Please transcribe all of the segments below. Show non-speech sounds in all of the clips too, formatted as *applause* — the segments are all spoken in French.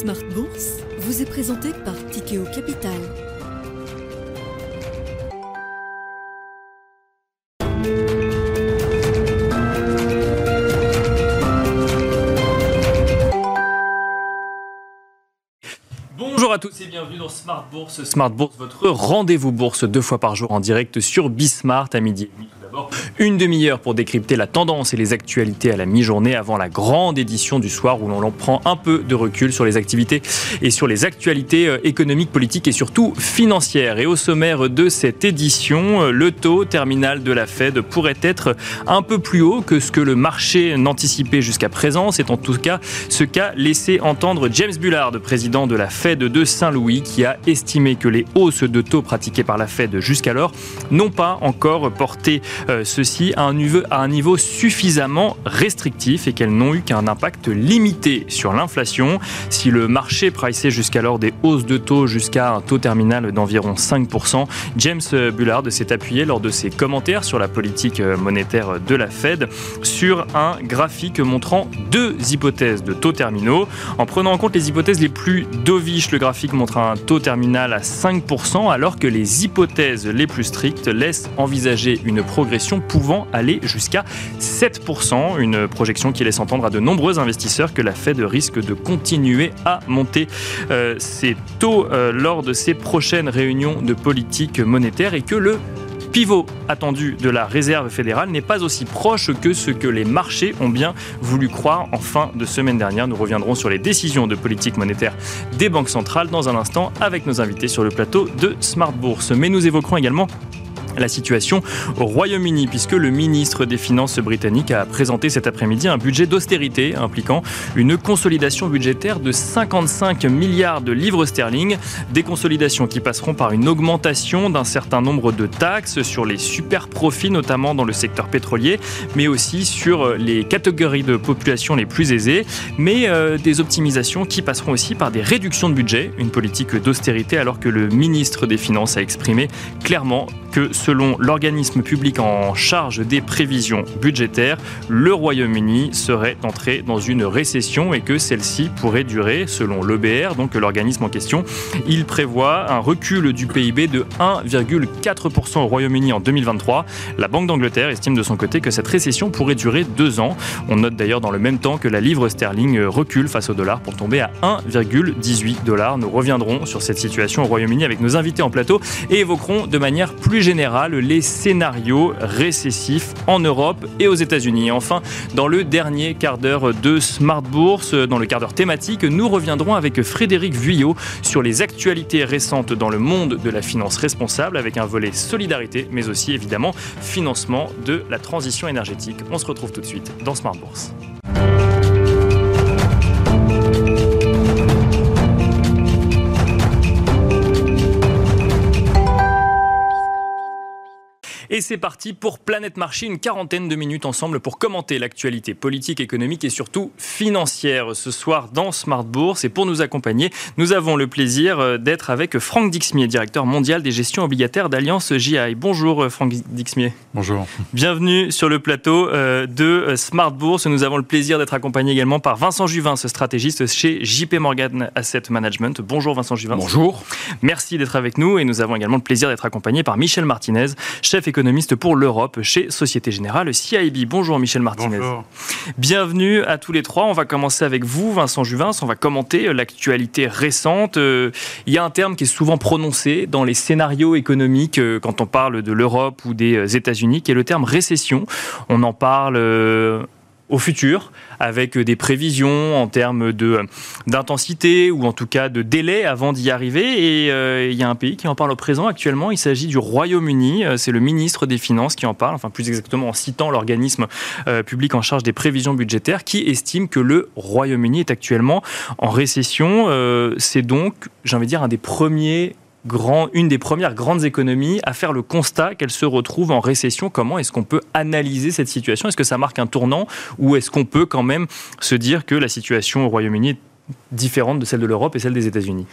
Smart Bourse vous est présenté par Tikeo Capital. Bonjour à tous et bienvenue dans Smart Bourse. Smart Bourse, votre rendez-vous bourse deux fois par jour en direct sur Bismart à midi et demi une demi-heure pour décrypter la tendance et les actualités à la mi-journée avant la grande édition du soir où l'on prend un peu de recul sur les activités et sur les actualités euh, économiques, politiques et surtout financières. Et au sommaire de cette édition, euh, le taux terminal de la Fed pourrait être un peu plus haut que ce que le marché n'anticipait jusqu'à présent. C'est en tout cas ce qu'a laissé entendre James Bullard, président de la Fed de Saint-Louis, qui a estimé que les hausses de taux pratiquées par la Fed jusqu'alors n'ont pas encore porté euh, à un, niveau, suffisamment restrictif et qu'elles n'ont eu qu'un impact limité sur l'inflation. Si le marché priçait jusqu'alors des hausses de taux jusqu'à un taux terminal d'environ 5%, James Bullard s'est appuyé lors de ses commentaires sur la politique monétaire de la Fed sur un graphique montrant deux hypothèses de taux terminaux. En prenant en compte les hypothèses les plus dovish, le graphique montre un taux terminal à 5% alors que les hypothèses les plus strictes laissent envisager une progression pouvant aller jusqu'à 7%, une projection qui laisse entendre à de nombreux investisseurs que la Fed risque de continuer à monter euh, ses taux euh, lors de ses prochaines réunions de politique monétaire et que le pivot attendu de la Réserve fédérale n'est pas aussi proche que ce que les marchés ont bien voulu croire en fin de semaine dernière. Nous reviendrons sur les décisions de politique monétaire des banques centrales dans un instant avec nos invités sur le plateau de Smart Bourse. Mais nous évoquerons également la situation au Royaume-Uni, puisque le ministre des Finances britannique a présenté cet après-midi un budget d'austérité impliquant une consolidation budgétaire de 55 milliards de livres sterling, des consolidations qui passeront par une augmentation d'un certain nombre de taxes sur les super profits, notamment dans le secteur pétrolier, mais aussi sur les catégories de population les plus aisées, mais euh, des optimisations qui passeront aussi par des réductions de budget, une politique d'austérité, alors que le ministre des Finances a exprimé clairement selon l'organisme public en charge des prévisions budgétaires, le Royaume-Uni serait entré dans une récession et que celle-ci pourrait durer, selon l'EBR, donc l'organisme en question. Il prévoit un recul du PIB de 1,4% au Royaume-Uni en 2023. La Banque d'Angleterre estime de son côté que cette récession pourrait durer deux ans. On note d'ailleurs dans le même temps que la livre sterling recule face au dollar pour tomber à 1,18 dollars. Nous reviendrons sur cette situation au Royaume-Uni avec nos invités en plateau et évoquerons de manière plus les scénarios récessifs en Europe et aux États-Unis. Enfin, dans le dernier quart d'heure de Smart Bourse, dans le quart d'heure thématique, nous reviendrons avec Frédéric Vuillot sur les actualités récentes dans le monde de la finance responsable avec un volet solidarité, mais aussi évidemment financement de la transition énergétique. On se retrouve tout de suite dans Smart Bourse. Et c'est parti pour Planète Marché, une quarantaine de minutes ensemble pour commenter l'actualité politique, économique et surtout financière ce soir dans Smart Bourse. Et pour nous accompagner, nous avons le plaisir euh, d'être avec Franck Dixmier, directeur mondial des gestions obligataires d'Alliance JI. Bonjour euh, Franck Dixmier. Bonjour. Bienvenue sur le plateau euh, de Smart Bourse. Nous avons le plaisir d'être accompagné également par Vincent Juvin, ce stratégiste chez JP Morgan Asset Management. Bonjour Vincent Juvin. Bonjour. Merci d'être avec nous et nous avons également le plaisir d'être accompagné par Michel Martinez, chef économique économiste pour l'Europe chez Société Générale CIB. Bonjour Michel Martinez. Bonjour. Bienvenue à tous les trois. On va commencer avec vous, Vincent Juvin. On va commenter l'actualité récente. Euh, il y a un terme qui est souvent prononcé dans les scénarios économiques euh, quand on parle de l'Europe ou des euh, États-Unis, qui est le terme récession. On en parle au futur, avec des prévisions en termes de d'intensité ou en tout cas de délai avant d'y arriver. Et euh, il y a un pays qui en parle au présent actuellement. Il s'agit du Royaume-Uni. Euh, c'est le ministre des Finances qui en parle, enfin plus exactement en citant l'organisme euh, public en charge des prévisions budgétaires, qui estime que le Royaume-Uni est actuellement en récession. c'est donc, j'ai envie de dire, un des premiers une des premières grandes économies à faire le constat qu'elle se retrouve en récession. Comment est-ce qu'on peut analyser cette situation? Est-ce que ça marque un tournant? Ou est-ce qu'on peut quand même se dire que la situation au Royaume-Uni est différente de celle de l'Europe et celle des États-Unis?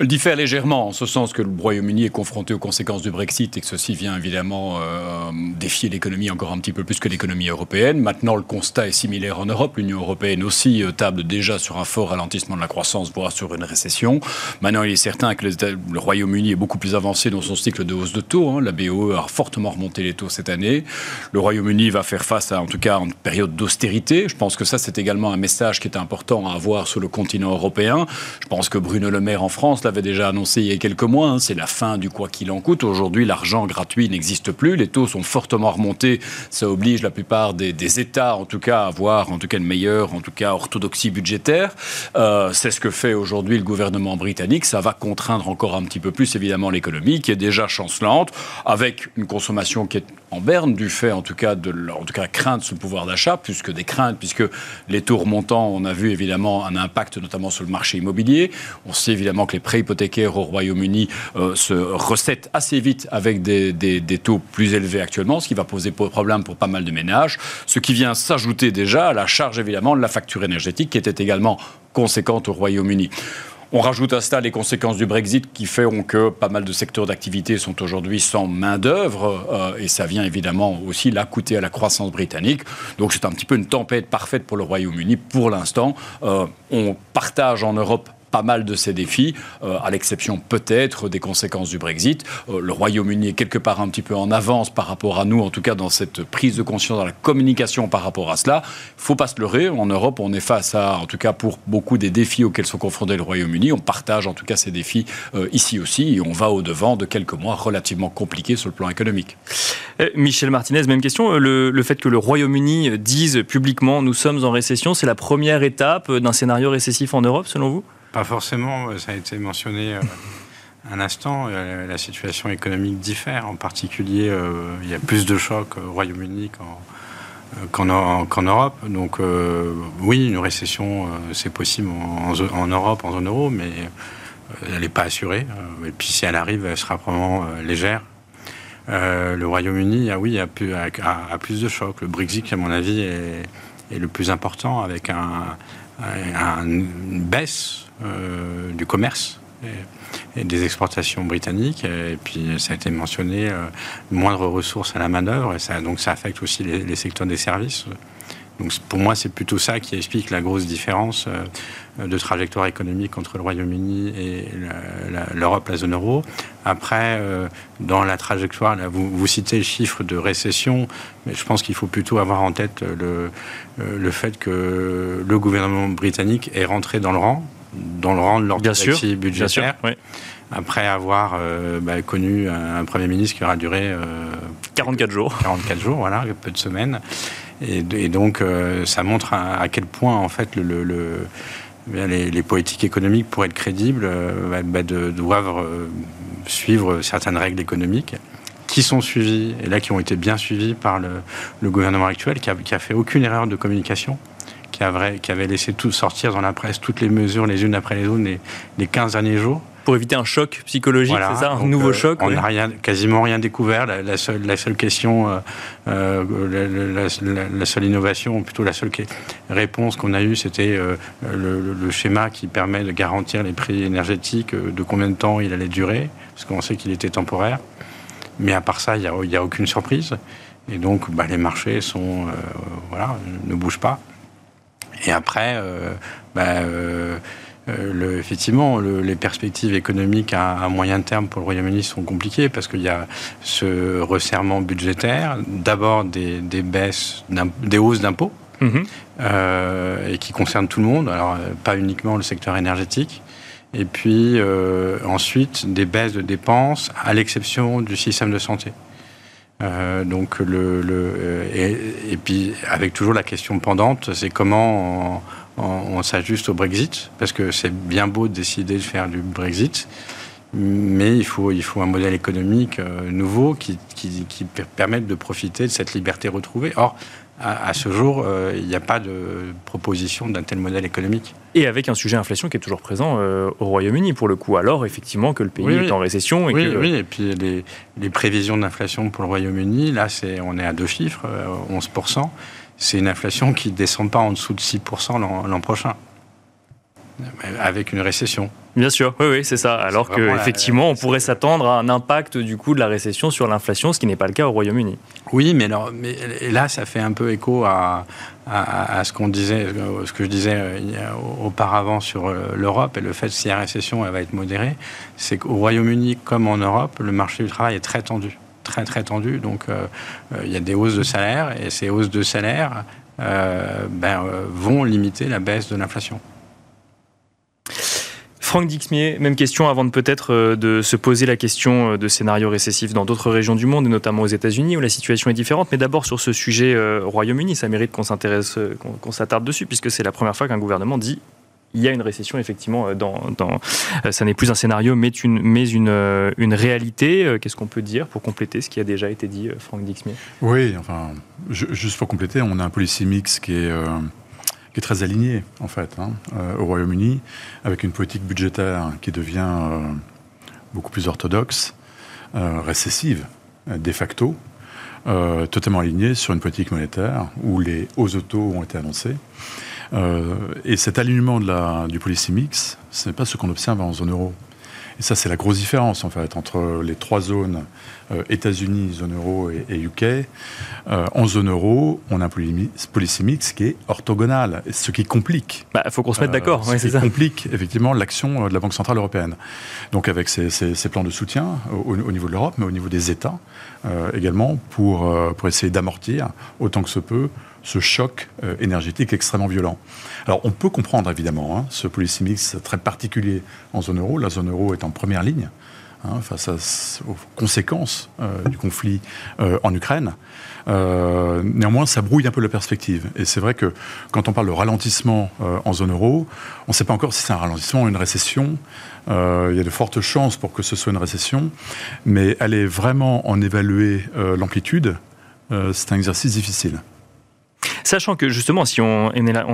Elle diffère légèrement, en ce sens que le Royaume-Uni est confronté aux conséquences du Brexit et que ceci vient évidemment euh, défier l'économie encore un petit peu plus que l'économie européenne. Maintenant, le constat est similaire en Europe. L'Union européenne aussi euh, table déjà sur un fort ralentissement de la croissance, voire sur une récession. Maintenant, il est certain que le Royaume-Uni est beaucoup plus avancé dans son cycle de hausse de taux. Hein. La BOE a fortement remonté les taux cette année. Le Royaume-Uni va faire face à, en tout cas, une période d'austérité. Je pense que ça, c'est également un message qui est important à avoir sur le continent européen. Je pense que Bruno Le Maire en France, l'avait déjà annoncé il y a quelques mois, hein, c'est la fin du quoi qu'il en coûte. Aujourd'hui, l'argent gratuit n'existe plus, les taux sont fortement remontés, ça oblige la plupart des, États, en tout cas, à avoir en tout cas une meilleure, en tout cas, orthodoxie budgétaire. Euh, c'est ce que fait aujourd'hui le gouvernement britannique. Ça va contraindre encore un petit peu plus, évidemment, l'économie, qui est déjà chancelante, avec une consommation qui est en berne du fait, en tout cas, de en tout cas, crainte le pouvoir d'achat, plus que des craintes, puisque les taux remontants, on a vu évidemment un impact notamment sur le marché immobilier. On sait évidemment que les prêts hypothécaires au Royaume-Uni euh, se recettent assez vite avec des, des, taux plus élevés actuellement, ce qui va poser problème pour pas mal de ménages, ce qui vient s'ajouter déjà à la charge évidemment de la facture énergétique qui était également conséquente au Royaume-Uni. On rajoute à cela les conséquences du Brexit qui font que pas mal de secteurs d'activité sont aujourd'hui sans main-d'œuvre euh, et ça vient évidemment aussi là coûter à la croissance britannique. Donc c'est un petit peu une tempête parfaite pour le Royaume-Uni pour l'instant. Euh, on partage en Europe pas mal de ces défis, euh, à l'exception peut-être des conséquences du Brexit. Euh, le Royaume-Uni est quelque part un petit peu en avance par rapport à nous, en tout cas dans cette prise de conscience, dans la communication par rapport à cela. Il ne faut pas se leurrer. En Europe, on est face à, en tout cas pour beaucoup des défis auxquels sont confrontés le Royaume-Uni. On partage en tout cas ces défis euh, ici aussi et on va au-devant de quelques mois relativement compliqués sur le plan économique. Michel Martinez, même question. Le fait que le Royaume-Uni dise publiquement nous sommes en récession, c'est la première étape d'un scénario récessif en Europe, selon vous? Pas forcément, ça a été mentionné euh, un instant, euh, la situation économique diffère. En particulier, euh, il y a plus de chocs au Royaume-Uni qu'en Europe. Donc oui, une récession, c'est possible en, Europe, en zone euro, mais elle n'est pas assurée. Et puis si elle arrive, elle sera probablement légère. le Royaume-Uni, ah oui, a plus, de chocs. Le Brexit, à mon avis, est le plus important, avec un, une baisse euh, du commerce et, des exportations britanniques. Et puis, ça a été mentionné, euh, moindre ressources à la main-d'œuvre. Et ça, donc, ça affecte aussi les, secteurs des services. Donc, pour moi, c'est plutôt ça qui explique la grosse différence euh, de trajectoire économique entre le Royaume-Uni et l'Europe, la, zone euro. Après, dans la trajectoire, là, vous, vous, citez le chiffre de récession, mais je pense qu'il faut plutôt avoir en tête le, le fait que le gouvernement britannique est rentré dans le rang dans le rang de l'orthodoxie budgétaire. Après avoir euh, bah, connu un, Premier ministre qui aura duré 44 euh, jours. 44 jours, voilà, peu de semaines. Et, donc, euh, ça montre à, quel point, en fait, le, les, politiques économiques, pour être crédibles, bah, bah, doivent suivre certaines règles économiques qui sont suivies, et là qui ont été bien suivies par le, gouvernement actuel, qui a, qui a fait aucune erreur de communication qui avait, laissé tout sortir dans la presse, toutes les mesures les unes après les autres les, les 15 derniers jours. Pour éviter un choc psychologique, c'est ça Un nouveau euh, choc On n'a rien, quasiment rien découvert. La, seule, la seule question, euh, euh, la, seule innovation, ou plutôt la seule réponse qu'on a eue, c'était le, schéma qui permet de garantir les prix énergétiques, de combien de temps il allait durer, parce qu'on sait qu'il était temporaire. Mais à part ça, il n'y a, a, aucune surprise. Et donc, bah, les marchés sont, voilà, ne bougent pas. Et après, bah, euh, euh, le, effectivement, les perspectives économiques à, moyen terme pour le Royaume-Uni sont compliquées parce qu'il y a ce resserrement budgétaire, d'abord des, baisses, des hausses d'impôts, mhm. et qui concernent tout le monde, alors pas uniquement le secteur énergétique. Et puis ensuite des baisses de dépenses, à l'exception du système de santé. Euh, donc le, le et, et, puis avec toujours la question pendante, c'est comment on, on, s'ajuste au Brexit, parce que c'est bien beau de décider de faire du Brexit, mais il faut, il faut un modèle économique euh, nouveau qui, qui, qui permette de profiter de cette liberté retrouvée. Or, à, ce jour, euh, il n'y a pas de proposition d'un tel modèle économique. Et avec un sujet inflation qui est toujours présent euh, au Royaume-Uni, pour le coup, alors effectivement que le pays est en récession. Et oui, oui, et puis les, les prévisions d'inflation pour le Royaume-Uni, là, c'est, on est à deux chiffres, 11%. C'est une inflation qui ne descend pas en dessous de 6% l'an, prochain. avec une récession. Bien sûr, oui, oui, c'est ça. Alors qu'effectivement, on pourrait s'attendre à un impact du coup de la récession sur l'inflation, ce qui n'est pas le cas au Royaume-Uni. Oui, mais, alors, mais là, ça fait un peu écho à, à, ce qu'on disait, ce que je disais euh, auparavant sur euh, l'Europe et le fait que si la récession elle va être modérée, c'est qu'au Royaume-Uni comme en Europe, le marché du travail est très tendu, très très tendu. Donc il y a des hausses de salaire et ces hausses de salaire ben, vont limiter la baisse de l'inflation. Franck Dixmier, même question avant de peut-être euh, de se poser la question euh, de scénarios récessifs dans d'autres régions du monde, et notamment aux États-Unis, où la situation est différente. Mais d'abord sur ce sujet euh, Royaume-Uni, ça mérite qu'on s'intéresse, qu'on s'attarde dessus, puisque c'est la première fois qu'un gouvernement dit il y a une récession effectivement dans, ça n'est plus un scénario mais une une réalité qu'est-ce qu'on peut dire pour compléter ce qui a déjà été dit Franck Dixmier? Oui enfin juste pour compléter on a un policy mix qui est très aligné, en fait, hein, euh, au Royaume-Uni, avec une politique budgétaire qui devient euh, beaucoup plus orthodoxe, euh, récessive, de facto, totalement alignée sur une politique monétaire où les hauts autos ont été annoncés. Et cet alignement de la, du policy mix, ce n'est pas ce qu'on observe en zone euro. Et ça, c'est la grosse différence, en fait, entre les trois zones, euh, États-Unis, zone euro et, UK. Euh, en zone euro, on a un policy mix qui est orthogonal, ce qui complique. Il bah, faut qu'on se mette d'accord. Euh, ce qui complique, effectivement, l'action de la Banque Centrale Européenne. Donc, avec ces, plans de soutien au, niveau de l'Europe, mais au niveau des États également, pour, pour essayer d'amortir autant que se peut ce choc énergétique extrêmement violent. Alors on peut comprendre évidemment hein, ce policy mix très particulier en zone euro. La zone euro est en première ligne hein, face aux conséquences euh, du conflit euh, en Ukraine. Euh, néanmoins, ça brouille un peu la perspective. Et c'est vrai que quand on parle de ralentissement en zone euro, on ne sait pas encore si c'est un ralentissement ou une récession. il y a de fortes chances pour que ce soit une récession, mais aller vraiment en évaluer l'amplitude, c'est un exercice difficile. Sachant que justement, si on,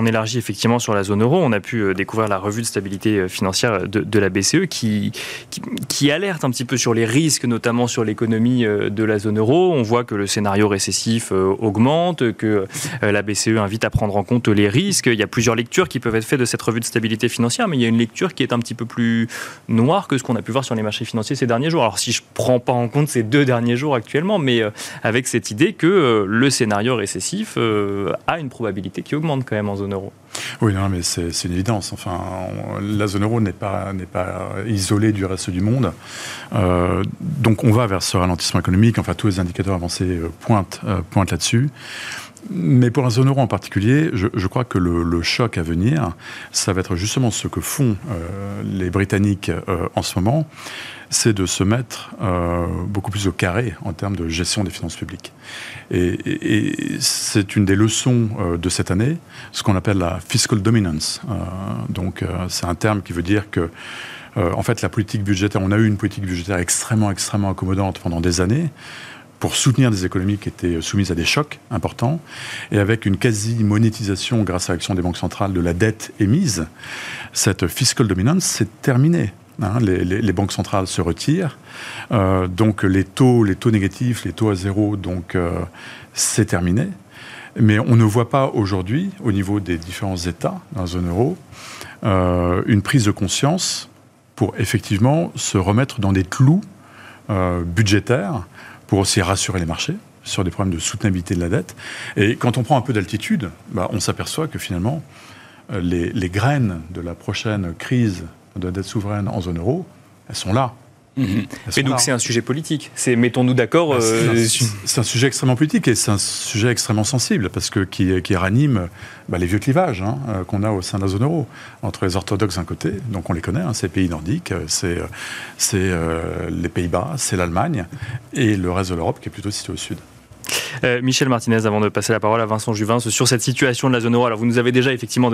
élargit effectivement sur la zone euro, on a pu euh, découvrir la revue de stabilité euh, financière de, la BCE qui, alerte un petit peu sur les risques, notamment sur l'économie euh, de la zone euro. On voit que le scénario récessif augmente, que la BCE invite à prendre en compte les risques. Il y a plusieurs lectures qui peuvent être faites de cette revue de stabilité financière, mais il y a une lecture qui est un petit peu plus noire que ce qu'on a pu voir sur les marchés financiers ces derniers jours. Alors si je ne prends pas en compte ces deux derniers jours actuellement, mais avec cette idée que le scénario récessif a une probabilité qui augmente quand même en zone euro. Oui, non, mais c'est une évidence. Enfin, la zone euro n'est pas, pas isolée du reste du monde. Euh, donc on va vers ce ralentissement économique. Enfin, tous les indicateurs avancés euh, pointent, euh, pointent là-dessus. Mais pour la zone euro en particulier, je, crois que le, choc à venir, ça va être justement ce que font les Britanniques en ce moment c'est de se mettre euh, beaucoup plus au carré en termes de gestion des finances publiques. Et, c'est une des leçons euh, de cette année, ce qu'on appelle la fiscal dominance. Euh, donc c'est un terme qui veut dire que en fait, la politique budgétaire, on a eu une politique budgétaire extrêmement, extrêmement accommodante pendant des années pour soutenir des économies qui étaient soumises à des chocs importants, et avec une quasi-monétisation grâce à l'action des banques centrales de la dette émise, cette fiscal dominance s'est terminée. Hein, les, banques centrales se retirent, euh, donc les taux, les taux négatifs, les taux à zéro, donc euh, c'est terminé. Mais on ne voit pas aujourd'hui, au niveau des différents États dans la zone euro, euh, une prise de conscience pour effectivement se remettre dans des clous budgétaires pour aussi rassurer les marchés sur des problèmes de soutenabilité de la dette. Et quand on prend un peu d'altitude, bah, on s'aperçoit que finalement, les, les graines de la prochaine crise de dette souveraine en zone euro, elles sont là. Mhm. Et donc c'est un sujet politique. C'est mettons-nous d'accord. Bah, euh, c'est un, sujet extrêmement politique et c'est un sujet extrêmement sensible parce que qui, qui ranime bah, les vieux clivages hein, euh, qu'on a au sein de la zone euro entre les orthodoxes d'un côté, donc on les connaît, hein, ces pays nordiques, euh, c'est c'est les Pays-Bas, c'est l'Allemagne et le reste de l'Europe qui est plutôt situé au sud. Euh, Michel Martinez, avant de passer la parole à Vincent Juvin sur cette situation de la zone euro. Alors, vous nous avez déjà effectivement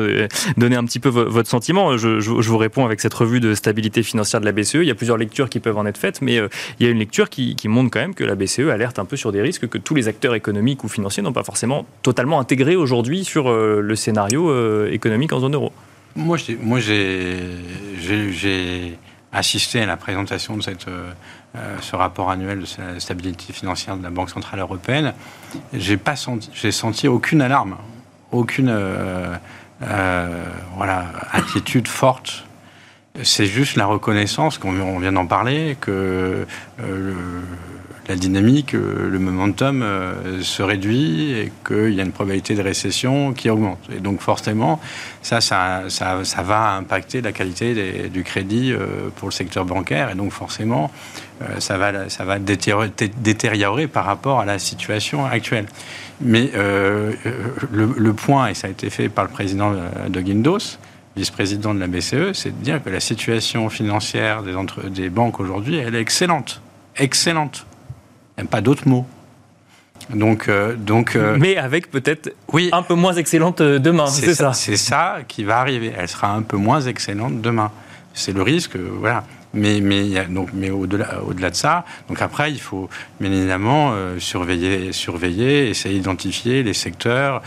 donné un petit peu votre sentiment. Je, vous réponds avec cette revue de stabilité financière de la BCE. Il y a plusieurs lectures qui peuvent en être faites, mais euh, il y a une lecture qui, montre quand même que la BCE alerte un peu sur des risques que tous les acteurs économiques ou financiers n'ont pas forcément totalement intégrés aujourd'hui sur euh, le scénario économique en zone euro. Moi, j'ai assisté à la présentation de cette euh, ce rapport annuel de la stabilité financière de la Banque Centrale Européenne, j'ai pas senti, j'ai senti aucune alarme, aucune, euh, voilà, inquiétude forte. C'est juste la reconnaissance, qu'on vient d'en parler, que euh, la dynamique, euh, le momentum euh, se réduit et qu'il y a une probabilité de récession qui augmente. Et donc forcément, ça, ça, ça, va impacter la qualité du crédit pour le secteur bancaire et donc forcément, ça va, ça va détériorer, par rapport à la situation actuelle. Mais le, le, point, et ça a été fait par le président de Guindos, vice-président de la BCE, c'est de dire que la situation financière des, entre, des banques aujourd'hui, elle est excellente. Excellente. Pas d'autres mots. Donc, euh, donc, euh, Mais avec peut-être oui, un peu moins excellente euh, demain, c'est ça. C'est ça qui va arriver. Elle sera un peu moins excellente demain. C'est le risque, voilà. Mais, mais, donc, mais au-delà, au-delà de ça, donc après, il faut bien évidemment euh, surveiller, surveiller, essayer d'identifier les secteurs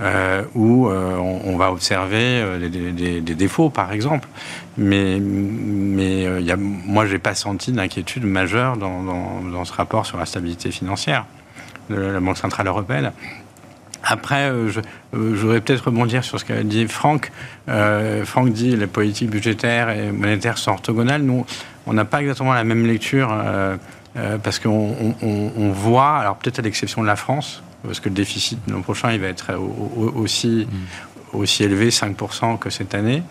euh, où euh, on, va observer des, défauts, par exemple. Mais, mais y a, moi, j'ai pas senti d'inquiétude majeure dans, dans, dans, ce rapport sur la stabilité financière de la Banque centrale européenne. Après, euh, je, euh, voudrais peut-être rebondir sur ce qu'a dit Franck. Euh, Franck dit les politiques budgétaires et monétaires sont orthogonales. Nous, on n'a pas exactement la même lecture parce qu'on voit, alors peut-être à l'exception de la France, parce que le déficit l'an prochain, il va être aussi, mm. aussi élevé, 5% que cette année.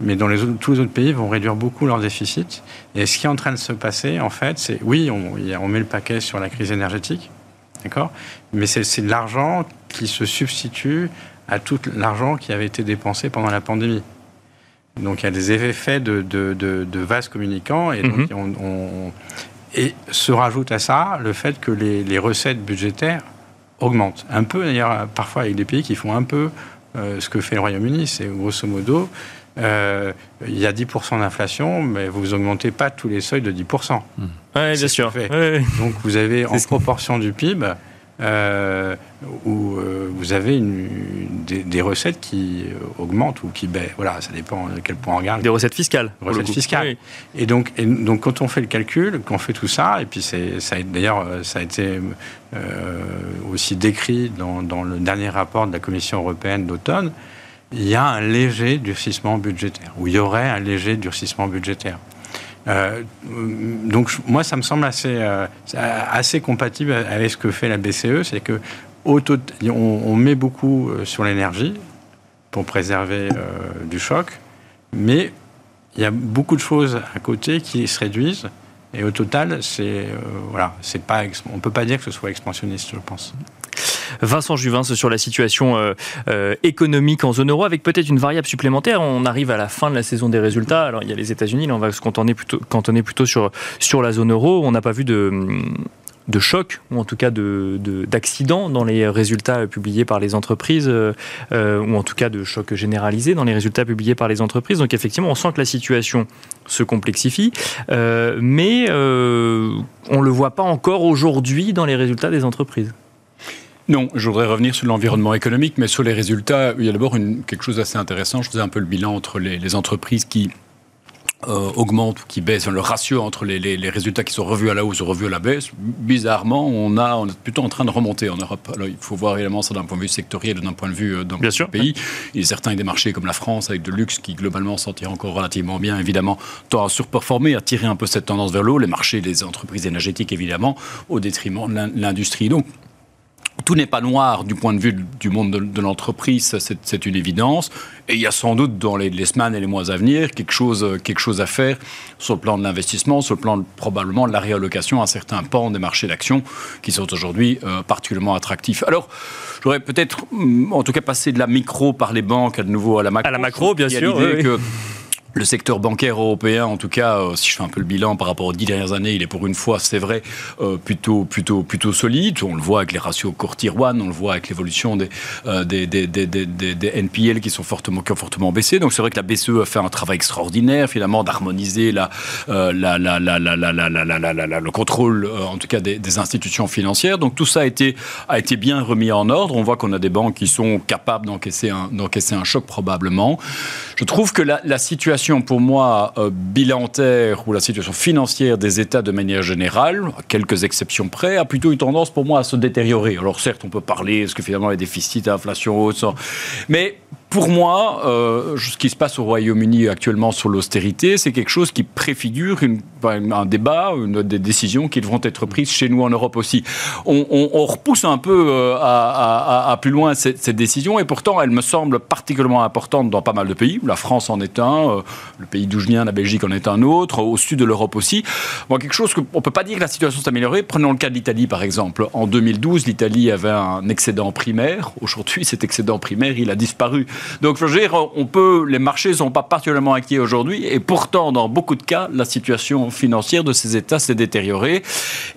Mais dans les tous les autres pays vont réduire beaucoup leur déficit. Et ce qui est en train de se passer, en fait, c'est oui, on, on met le paquet sur la crise énergétique, d'accord? Mais c'est de l'argent qui se substitue à tout l'argent qui avait été dépensé pendant la pandémie. Donc il y a des effets de, de, de, vases communicants et, donc, mhm. on, et se rajoute à ça le fait que les, les recettes budgétaires augmentent. Un peu d'ailleurs parfois avec des pays qui font un peu euh, ce que fait le Royaume-Uni, c'est grosso modo euh, il y a 10% d'inflation, mais vous augmentez pas tous les seuils de 10%. Oui, bien sûr. Donc vous avez en proportion du PIB euh, où euh, vous avez une, des, recettes qui augmentent ou qui baissent. Voilà, ça dépend de quel point on regarde. Des recettes fiscales. recettes fiscales. Et, donc, et donc, quand on fait le calcul, quand on fait tout ça, et puis d'ailleurs, ça a été euh, aussi décrit dans, dans, le dernier rapport de la Commission européenne d'automne, il y a un léger durcissement budgétaire, ou il y aurait un léger durcissement budgétaire. Euh, donc moi, ça me semble assez, euh, assez compatible avec ce que fait la BCE, c'est que on, met beaucoup euh, sur l'énergie pour préserver du choc, mais il y a beaucoup de choses à côté qui se réduisent. Et au total, c'est voilà, pas, on peut pas dire que ce soit expansionniste, je pense. Vincent Juvin sur la situation euh, euh, économique en zone euro, avec peut-être une variable supplémentaire. On arrive à la fin de la saison des résultats. Alors il y a les États-Unis, là on va se cantonner plutôt, sur la zone euro. On n'a pas vu de de choc, ou en tout cas d'accident de, dans les résultats publiés par les entreprises, euh, ou en tout cas de choc généralisé dans les résultats publiés par les entreprises. Donc effectivement, on sent que la situation se complexifie, mais on ne le voit pas encore aujourd'hui dans les résultats des entreprises. Non, je voudrais revenir sur l'environnement économique, mais sur les résultats, il y a d'abord quelque chose d'assez intéressant. Je faisais un peu le bilan entre les, entreprises qui euh, augmentent ou qui baissent, le ratio entre les, résultats qui sont revus à la hausse ou revus à la baisse. Bizarrement, on, a, on est plutôt en train de remonter en Europe. Alors, il faut voir évidemment ça d'un point de vue sectoriel d'un point de vue euh, dans le pays. Il y a certains des marchés comme la France, avec de luxe, qui globalement s'en tirent encore relativement bien, évidemment, tend à surperformer, à tirer un peu cette tendance vers le haut. Les marchés les entreprises énergétiques, évidemment, au détriment de l'industrie. Donc, tout n'est pas noir du point de vue du monde de, l'entreprise, c'est une évidence. Et il y a sans doute dans les, semaines et les mois à venir quelque chose, quelque chose à faire sur le plan de l'investissement, sur le plan probablement de la réallocation à certains pans des marchés d'actions qui sont aujourd'hui euh, particulièrement attractifs. Alors, j'aurais peut-être, mm, en tout cas, passé de la micro par les banques à de nouveau à la macro. À la macro, bien sûr. Oui, *laughs* le secteur bancaire européen, en tout cas, euh, si je fais un peu le bilan par rapport aux dix dernières années, il est pour une fois, c'est vrai, euh, plutôt, plutôt, plutôt solide. On le voit avec les ratios core tier 1, on le voit avec l'évolution des, des, des, des, des, NPL qui, sont fortement, qui ont fortement baissé. Donc c'est vrai que la BCE a fait un travail extraordinaire, finalement, d'harmoniser la, la, la, le contrôle, en tout cas, des, institutions financières. Donc tout ça a été, a été bien remis en ordre. On voit qu'on a des banques qui sont capables d'encaisser un, un choc, probablement. Je trouve que la, la pour moi euh, bilantaire ou la situation financière des États de manière générale, à quelques exceptions près, a plutôt une tendance pour moi à se détériorer. Alors certes, on peut parler, est-ce que finalement les déficits, l'inflation hausse, mais pour moi, euh, ce qui se passe au Royaume-Uni actuellement sur l'austérité, c'est quelque chose qui préfigure un débat, une, des décisions qui devront être prises chez nous en Europe aussi. On, repousse un peu euh, à, plus loin cette, décision et pourtant elle me semble particulièrement importante dans pas mal de pays. La France en est un, euh, le pays d'où je viens, la Belgique en est un autre, au sud de l'Europe aussi. Bon, quelque chose qu'on ne peut pas dire que la situation s'est améliorée. Prenons le cas de l'Italie par exemple. En 2012, l'Italie avait un excédent primaire. Aujourd'hui, cet excédent primaire, il a disparu. Donc, je veux dire, on peut, les marchés ne sont pas particulièrement inquiets aujourd'hui, et pourtant, dans beaucoup de cas, la situation financière de ces États s'est détériorée.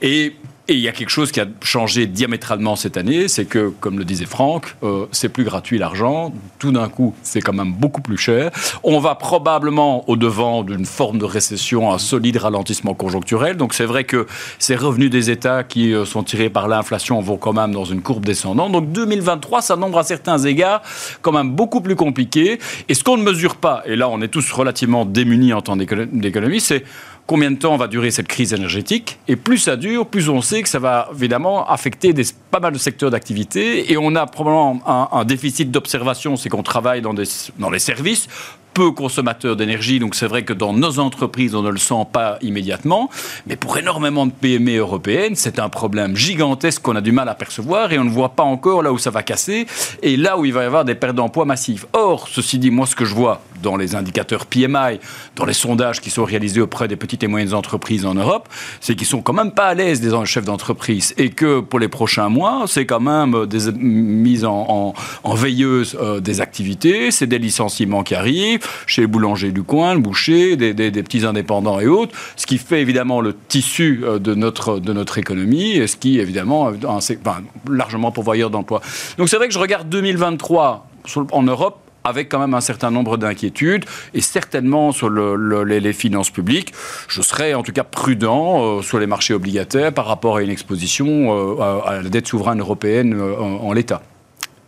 Et et il y a quelque chose qui a changé diamétralement cette année, c'est que, comme le disait Franck, euh, c'est plus gratuit l'argent. Tout d'un coup, c'est quand même beaucoup plus cher. On va probablement au devant d'une forme de récession, un solide ralentissement conjoncturel. Donc c'est vrai que ces revenus des États qui euh, sont tirés par l'inflation vont quand même dans une courbe descendante. Donc 2023 ça nombre à certains égards quand même beaucoup plus compliqué. Et ce qu'on ne mesure pas, et là on est tous relativement démunis en temps d'économie, c'est combien de temps va durer cette crise énergétique. Et plus ça dure, plus on sait que ça va évidemment affecter des, pas mal de secteurs d'activité. Et on a probablement un, déficit d'observation, c'est qu'on travaille dans les services peu consommateurs d'énergie, donc c'est vrai que dans nos entreprises, on ne le sent pas immédiatement. Mais pour énormément de PME européennes, c'est un problème gigantesque qu'on a du mal à percevoir et on ne voit pas encore là où ça va casser et là où il va y avoir des pertes d'emploi massives. Or, ceci dit, moi, ce que je vois dans les indicateurs PMI, dans les sondages qui sont réalisés auprès des petites et moyennes entreprises en Europe, c'est qu'ils sont quand même pas à l'aise des chefs d'entreprise et que pour les prochains mois, c'est quand même des mises en, en, veilleuse euh, des activités, c'est des licenciements qui arrivent, chez les boulangers du coin, le boucher, des, petits indépendants et autres, ce qui fait évidemment le tissu euh, de notre, de notre économie, et ce qui évidemment enfin, largement pourvoyeur d'emplois. Donc c'est vrai que je regarde 2023 en Europe avec quand même un certain nombre d'inquiétudes et certainement sur les, finances publiques. Je serais en tout cas prudent euh, sur les marchés obligataires par rapport à une exposition euh, à, la dette souveraine européenne en, l'état.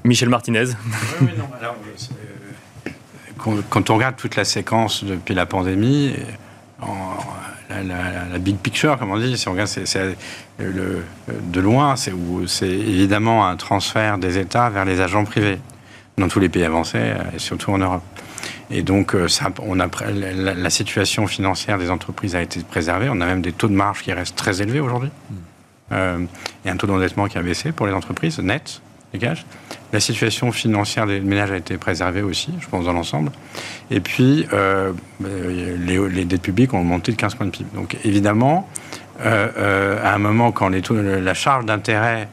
Michel Martinez. Oui, non, alors, quand on regarde toute la séquence depuis la pandémie, la, big picture, comme on dit, si on regarde le, de loin, c'est évidemment un transfert des États vers les agents privés dans tous les pays avancés et surtout en Europe. Et donc, euh, ça, on a, la, situation financière des entreprises a été préservée. On a même des taux de marge qui restent très élevés aujourd'hui. Hmm. Euh, et un taux d'endettement qui a baissé pour les entreprises, net, La situation financière des ménages a été préservée aussi, je pense, dans l'ensemble. Et puis, euh, les, dettes publiques ont augmenté de 15 points de PIB. Donc, évidemment, euh, euh, à un moment, quand la charge d'intérêt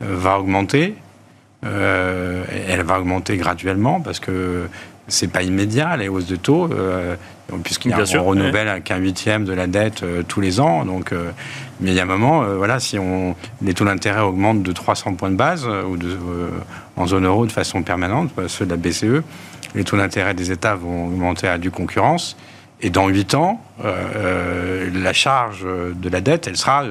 va augmenter, elle va augmenter graduellement parce que c'est pas immédiat les hausses de taux, puisqu'il y a on renouvelle qu'un huitième de la dette tous les ans. Donc mais il y a un moment, euh, voilà, si on, les taux d'intérêt augmentent de 300 points de base euh, ou de, euh, en zone euro de façon permanente, ceux de la BCE, les taux d'intérêt des États vont augmenter à due concurrence. Et dans 8 ans, la charge de la dette, elle sera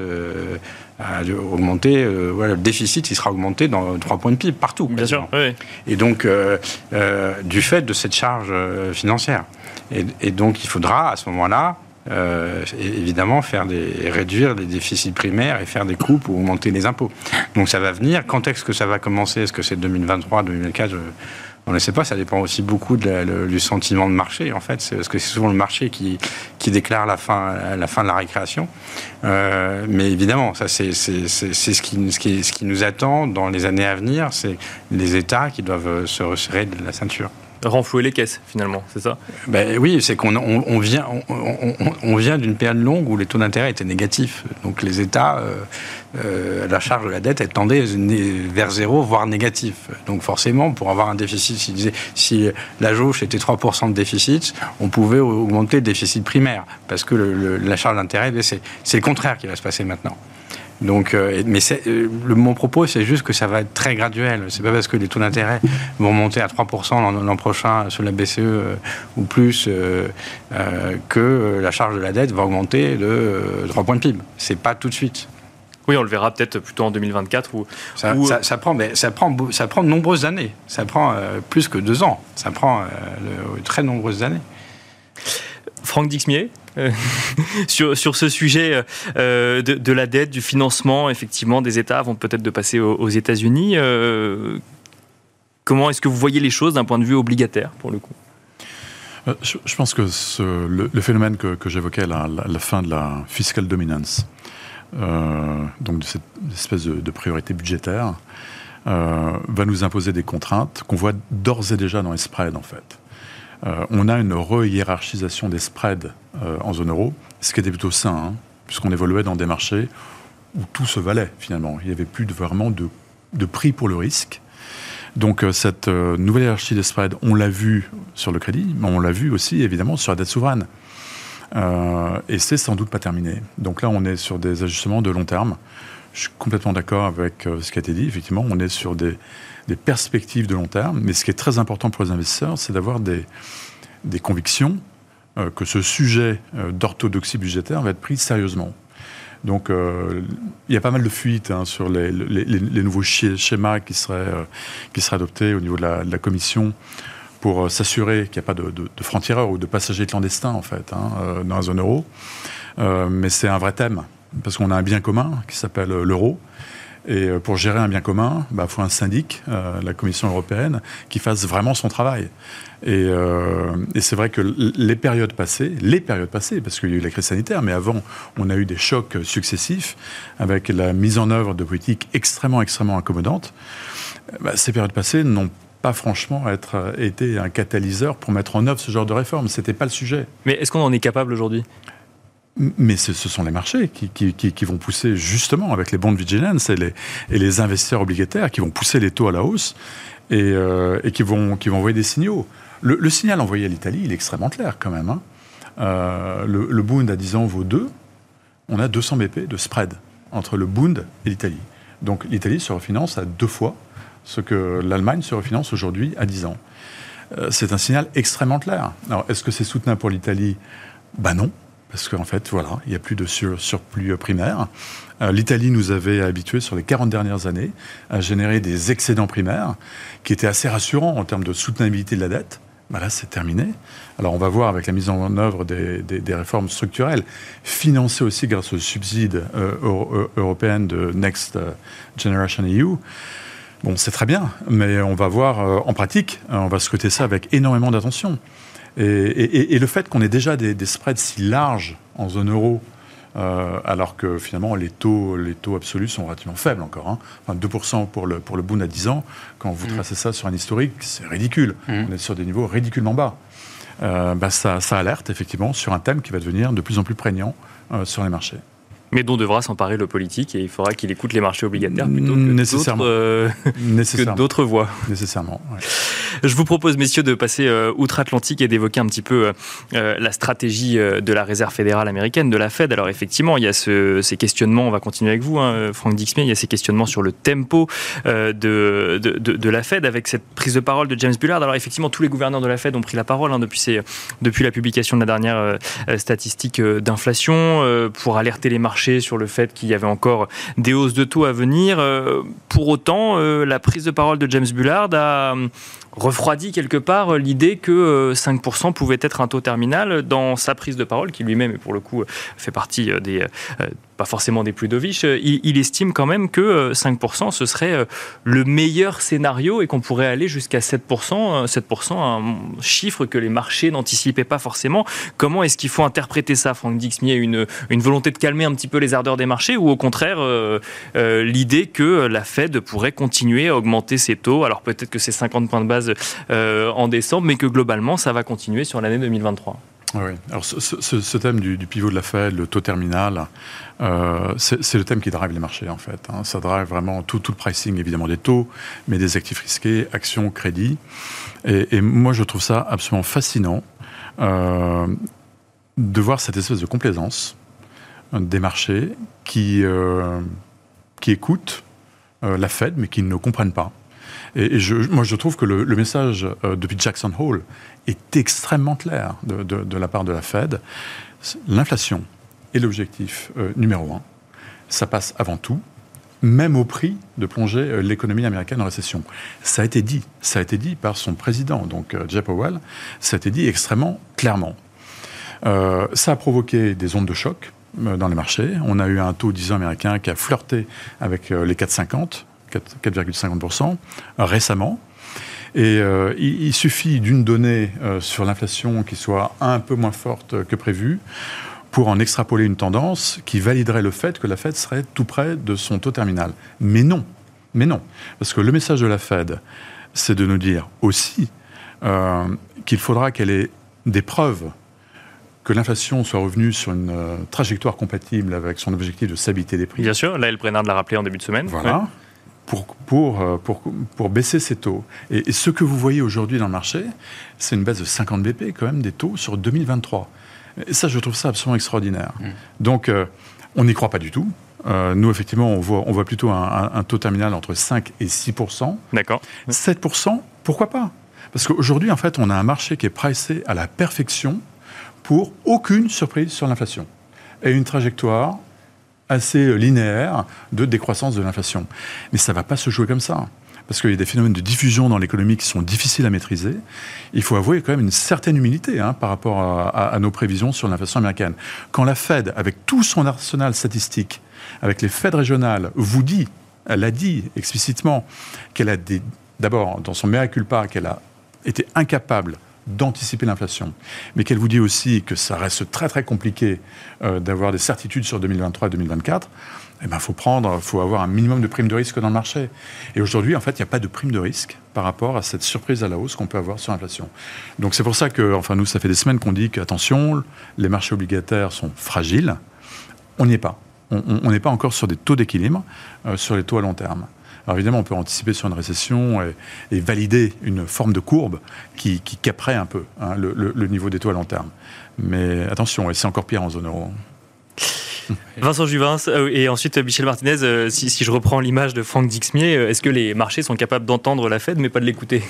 augmentée. voilà, le déficit, il sera augmenté dans 3 points de PIB partout. Bien sûr. Oui. Et donc, du fait de cette charge financière. Et, et donc, il faudra à ce moment-là euh, évidemment faire des, réduire les déficits primaires et faire des coupes ou augmenter les impôts. Donc ça va venir. Quand est-ce que ça va commencer? Est-ce que c'est 2023, 2024 on ne sait pas, ça dépend aussi beaucoup du sentiment de marché, en fait, parce que c'est souvent le marché qui, déclare la fin, de la récréation. Euh, mais évidemment, ça c'est ce qui, ce, qui, ce qui nous attend dans les années à venir, c'est les États qui doivent se resserrer de la ceinture renflouer les caisses, finalement, c'est ça? Ben, Oui, c'est qu'on on, vient, on, vient d'une période longue où les taux d'intérêt étaient négatifs. Donc les États, euh, euh, la charge de la dette, elle tendait vers zéro, voire négatif. Donc forcément, pour avoir un déficit, si, la jauge était 3% de déficit, on pouvait augmenter le déficit primaire, parce que la charge d'intérêt baissait. C'est le contraire qui va se passer maintenant. Donc, euh, mais euh, le, mon propos, c'est juste que ça va être très graduel. C'est pas parce que les taux d'intérêt vont monter à 3% l'an prochain sur la BCE euh, ou plus que la charge de la dette va augmenter de 3 points de PIB. C'est pas tout de suite. Oui, on le verra peut-être plutôt en 2024 ou ça, ça, prend, mais ça prend, ça prend de nombreuses années. Ça prend plus que deux ans. Ça prend de très nombreuses années. Franck Dixmier, euh, *laughs* sur, sur ce sujet euh, de, la dette, du financement, effectivement, des États vont peut-être de passer aux, États-Unis. Euh, Comment est-ce que vous voyez les choses d'un point de vue obligataire, pour le coup? Je, pense que le, phénomène que, j'évoquais à la, fin de la fiscal dominance, donc de cette espèce de, priorité budgétaire, va nous imposer des contraintes qu'on voit d'ores et déjà dans les spreads, en fait. On a une re-hiérarchisation des spreads en zone euro, ce qui était plutôt sain, hein, puisqu'on évoluait dans des marchés où tout se valait finalement. Il n'y avait plus de, vraiment de, prix pour le risque. Donc euh, cette euh, nouvelle hiérarchie des spreads, on l'a vu sur le crédit, mais on l'a vu aussi évidemment sur la dette souveraine. Euh, et c'est sans doute pas terminé. Donc là, on est sur des ajustements de long terme. Je suis complètement d'accord avec ce qui a été dit. Effectivement, on est sur des, perspectives de long terme. Mais ce qui est très important pour les investisseurs, c'est d'avoir des, convictions que ce sujet d'orthodoxie budgétaire va être pris sérieusement. Donc, euh, il y a pas mal de fuites hein, sur les, nouveaux schémas qui seraient, euh, qui seraient adoptés au niveau de la, Commission pour euh, s'assurer qu'il n'y a pas de, de ou de passagers clandestins, en fait, hein, dans la zone euro. mais c'est un vrai thème, parce qu'on a un bien commun qui s'appelle l'euro. Et pour gérer un bien commun, il bah, faut un syndic, la Commission européenne, qui fasse vraiment son travail. Euh, et, c'est vrai que les périodes passées, les périodes passées, parce qu'il y a eu la crise sanitaire, mais avant, on a eu des chocs successifs avec la mise en œuvre de politiques extrêmement, extrêmement incommodantes. Bah, ces périodes passées n'ont pas franchement été un catalyseur pour mettre en œuvre ce genre de réforme. Ce n'était pas le sujet. Mais est-ce qu'on en est capable aujourd'hui? Mais ce, sont les marchés qui, vont pousser justement avec les bonds de vigilance et les, investisseurs obligataires qui vont pousser les taux à la hausse et, euh, et qui, vont, qui vont envoyer des signaux. Le, signal envoyé à l'Italie, il est extrêmement clair quand même. Hein. Euh, le, Bund à 10 ans vaut 2. On a 200 BP de spread entre le Bund et l'Italie. Donc l'Italie se refinance à deux fois ce que l'Allemagne se refinance aujourd'hui à 10 ans. Euh, c'est un signal extrêmement clair. Alors est-ce que c'est soutenable pour l'Italie? Ben non, parce qu'en fait, voilà, il n'y a plus de surplus primaire. Euh, L'Italie nous avait habitués sur les 40 dernières années à générer des excédents primaires qui étaient assez rassurants en termes de soutenabilité de la dette. Ben là, c'est terminé. Alors, on va voir avec la mise en œuvre des, réformes structurelles, financées aussi grâce aux subsides euh, euh, européens de Next Generation EU. Bon, c'est très bien, mais on va voir en pratique, on va scruter ça avec énormément d'attention. Et, le fait qu'on ait déjà des, spreads si larges en zone euro, euh, alors que finalement les taux, les taux absolus sont relativement faibles encore. Hein. Enfin, 2% pour le, pour le Bund à 10 ans, quand vous mm. tracez ça sur un historique, c'est ridicule. Mm. On est sur des niveaux ridiculement bas. Euh, bah, ça, ça, alerte effectivement sur un thème qui va devenir de plus en plus prégnant euh, sur les marchés mais dont devra s'emparer le politique et il faudra qu'il écoute les marchés obligataires plutôt que euh, *laughs* d'autres voies. Nécessairement. Je vous propose, messieurs, de passer euh, outre-Atlantique et d'évoquer un petit peu euh, la stratégie de la Réserve fédérale américaine, de la Fed. Alors effectivement, il y a ces questionnements, on va continuer avec vous, hein, Franck Dixmier, il y a ces questionnements sur le tempo de, de, la Fed avec cette prise de parole de James Bullard. Alors effectivement, tous les gouverneurs de la Fed ont pris la parole hein, depuis, depuis la publication de la dernière statistique d'inflation pour alerter les marchés sur le fait qu'il y avait encore des hausses de taux à venir. Euh, pour autant, euh, la prise de parole de James Bullard a refroidi quelque part l'idée que 5% euh, pouvait être un taux terminal dans sa prise de parole, qui lui-même, pour le coup, fait partie des pas forcément des plus doviches, euh, il, estime quand même que 5%, euh, ce serait euh, le meilleur scénario et qu'on pourrait aller jusqu'à 7%, 7%, un chiffre que les marchés n'anticipaient pas forcément. Comment est-ce qu'il faut interpréter ça, Franck Dixmier? Une, une volonté de calmer un petit peu les ardeurs des marchés ou au contraire l'idée que la Fed pourrait continuer à augmenter ses taux? Alors peut-être que c'est 50 points de base en décembre, mais que globalement ça va continuer sur l'année 2023 oui, alors ce, thème du, pivot de la Fed, le taux terminal, euh, c'est le thème qui drive les marchés en fait. Hein. Ça drive vraiment tout, le pricing évidemment des taux, mais des actifs risqués, actions, crédits. Et, moi je trouve ça absolument fascinant euh, de voir cette espèce de complaisance des marchés qui, euh, qui écoutent la Fed mais qui ne comprennent pas. Et, je, moi, je trouve que le, message depuis Jackson Hole est extrêmement clair de, la part de la Fed. L'inflation est l'objectif euh, numéro un. Ça passe avant tout, même au prix de plonger euh, l'économie américaine en récession. Ça a été dit, ça a été dit par son président, donc euh, Jeff Powell, ça a été dit extrêmement clairement. ça a provoqué des ondes de choc dans les marchés. On a eu un taux 10 ans américain qui a flirté avec les 4,50, 4,50% récemment. Et euh, il, suffit d'une donnée euh, sur l'inflation qui soit un peu moins forte que prévu pour en extrapoler une tendance qui validerait le fait que la Fed serait tout près de son taux terminal. Mais non, mais non, parce que le message de la Fed, c'est de nous dire aussi euh, qu'il faudra qu'elle ait des preuves que l'inflation soit revenue sur une trajectoire compatible avec son objectif de stabilité des prix. Bien sûr, là, Brenard l'a rappelé en début de semaine. Voilà pour, pour, euh, pour, pour, baisser ces taux. Et, ce que vous voyez aujourd'hui dans le marché, c'est une baisse de 50 BP quand même des taux sur 2023. Et ça, je trouve ça absolument extraordinaire. Mmh. Donc, euh, on n'y croit pas du tout. Euh, nous, effectivement, on voit, on voit plutôt un, taux terminal entre 5 et 6 D'accord. 7 pourquoi pas? Parce qu'aujourd'hui, en fait, on a un marché qui est pricé à la perfection pour aucune surprise sur l'inflation. Et une trajectoire assez linéaire de décroissance de l'inflation. Mais ça ne va pas se jouer comme ça. Parce qu'il y a des phénomènes de diffusion dans l'économie qui sont difficiles à maîtriser. Il faut avouer quand même une certaine humilité hein, par rapport à, nos prévisions sur l'inflation américaine. Quand la Fed, avec tout son arsenal statistique, avec les Fed régionales, vous dit, elle a dit explicitement qu'elle a d'abord, dans son mea culpa, qu'elle a été incapable d'anticiper l'inflation, mais qu'elle vous dit aussi que ça reste très très compliqué euh, d'avoir des certitudes sur 2023 et 2024, eh ben, faut prendre, faut avoir un minimum de prime de risque dans le marché. Et aujourd'hui, en fait, il n'y a pas de prime de risque par rapport à cette surprise à la hausse qu'on peut avoir sur l'inflation. Donc c'est pour ça que, enfin, nous, ça fait des semaines qu'on dit qu'attention, les marchés obligataires sont fragiles. On n'y est pas. On n'est pas encore sur des taux d'équilibre euh, sur les taux à long terme. Alors évidemment, on peut anticiper sur une récession et, valider une forme de courbe qui, qui caperait un peu hein, le, niveau des taux à long terme. Mais attention, et c'est encore pire en zone euro. *laughs* Vincent Juvin euh, et ensuite Michel Martinez, euh, si, je reprends l'image de Franck Dixmier, euh, est-ce que les marchés sont capables d'entendre la Fed mais pas de l'écouter?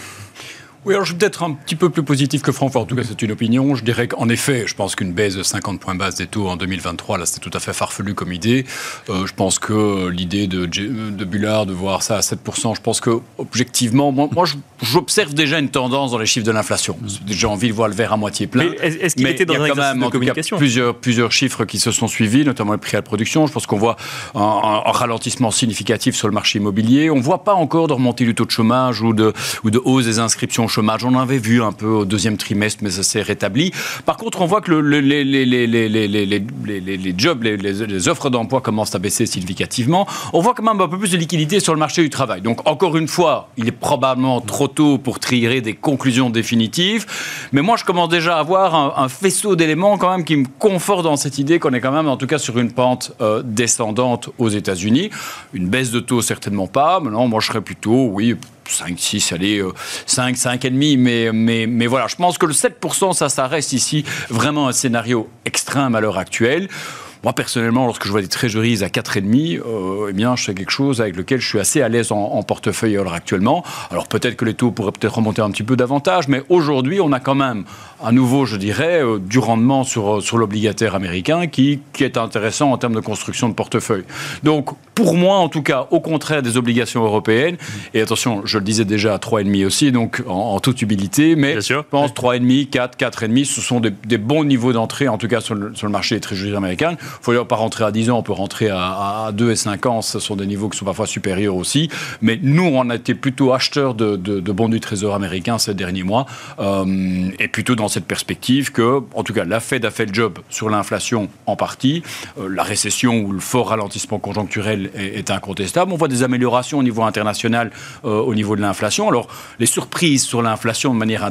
Oui, alors je vais peut-être un petit peu plus positif que Franck. En tout cas, c'est une opinion. Je dirais qu'en effet, je pense qu'une baisse de 50 points base des taux en 2023, là, c'était tout à fait farfelu comme idée. Euh, je pense que l'idée de, de Bullard de voir ça à 7%, je pense que objectivement, moi, moi j'observe déjà une tendance dans les chiffres de l'inflation. J'ai envie de voir le verre à moitié plein. Mais est-ce qu'il était dans il y a quand même communication plusieurs, plusieurs chiffres qui se sont suivis, notamment le prix à la production. Je pense qu'on voit un, un, ralentissement significatif sur le marché immobilier. On ne voit pas encore de remontée du taux de chômage ou de, ou de hausse des inscriptions On en avait vu un peu au deuxième trimestre, mais ça s'est rétabli. Par contre, on voit que les, les, jobs, les, offres d'emploi commencent à baisser significativement. On voit quand même un peu plus de liquidité sur le marché du travail. Donc, encore une fois, il est probablement trop tôt pour tirer des conclusions définitives. Mais moi, je commence déjà à avoir un, faisceau d'éléments quand même qui me conforte dans cette idée qu'on est quand même, en tout cas, sur une pente euh, descendante aux États-Unis. Une baisse de taux, certainement pas. Maintenant, moi, je serais plutôt, oui, 5, 6, allez, 5, 5,5, mais, mais, mais voilà, je pense que le 7%, ça, ça reste ici vraiment un scénario extrême à l'heure actuelle. Moi, personnellement, lorsque je vois des trésoreries à 4,5, euh, eh bien, je fais quelque chose avec lequel je suis assez à l'aise en, portefeuille actuellement. Alors, peut-être que les taux pourraient peut-être remonter un petit peu davantage, mais aujourd'hui, on a quand même, à nouveau, je dirais, euh, du rendement sur, sur l'obligataire américain qui, qui est intéressant en termes de construction de portefeuille. Donc, pour moi, en tout cas, au contraire des obligations européennes, et attention, je le disais déjà à 3,5 aussi, donc en, toute humilité, mais je pense 3,5, 4, 4,5, ce sont des, des bons niveaux d'entrée, en tout cas sur le, sur le marché des trésoreries américaines. Ne faut pas rentrer à 10 ans, on peut rentrer à, 2 et 5 ans, ce sont des niveaux qui sont parfois supérieurs aussi. Mais nous, on a été plutôt acheteurs de, bons du Trésor américain ces derniers mois, euh, et plutôt dans cette perspective que, en tout cas, la Fed a fait le job sur l'inflation en partie, euh, la récession ou le fort ralentissement conjoncturel est, incontestable. On voit des améliorations au niveau international, euh, au niveau de l'inflation. Alors, les surprises sur l'inflation de manière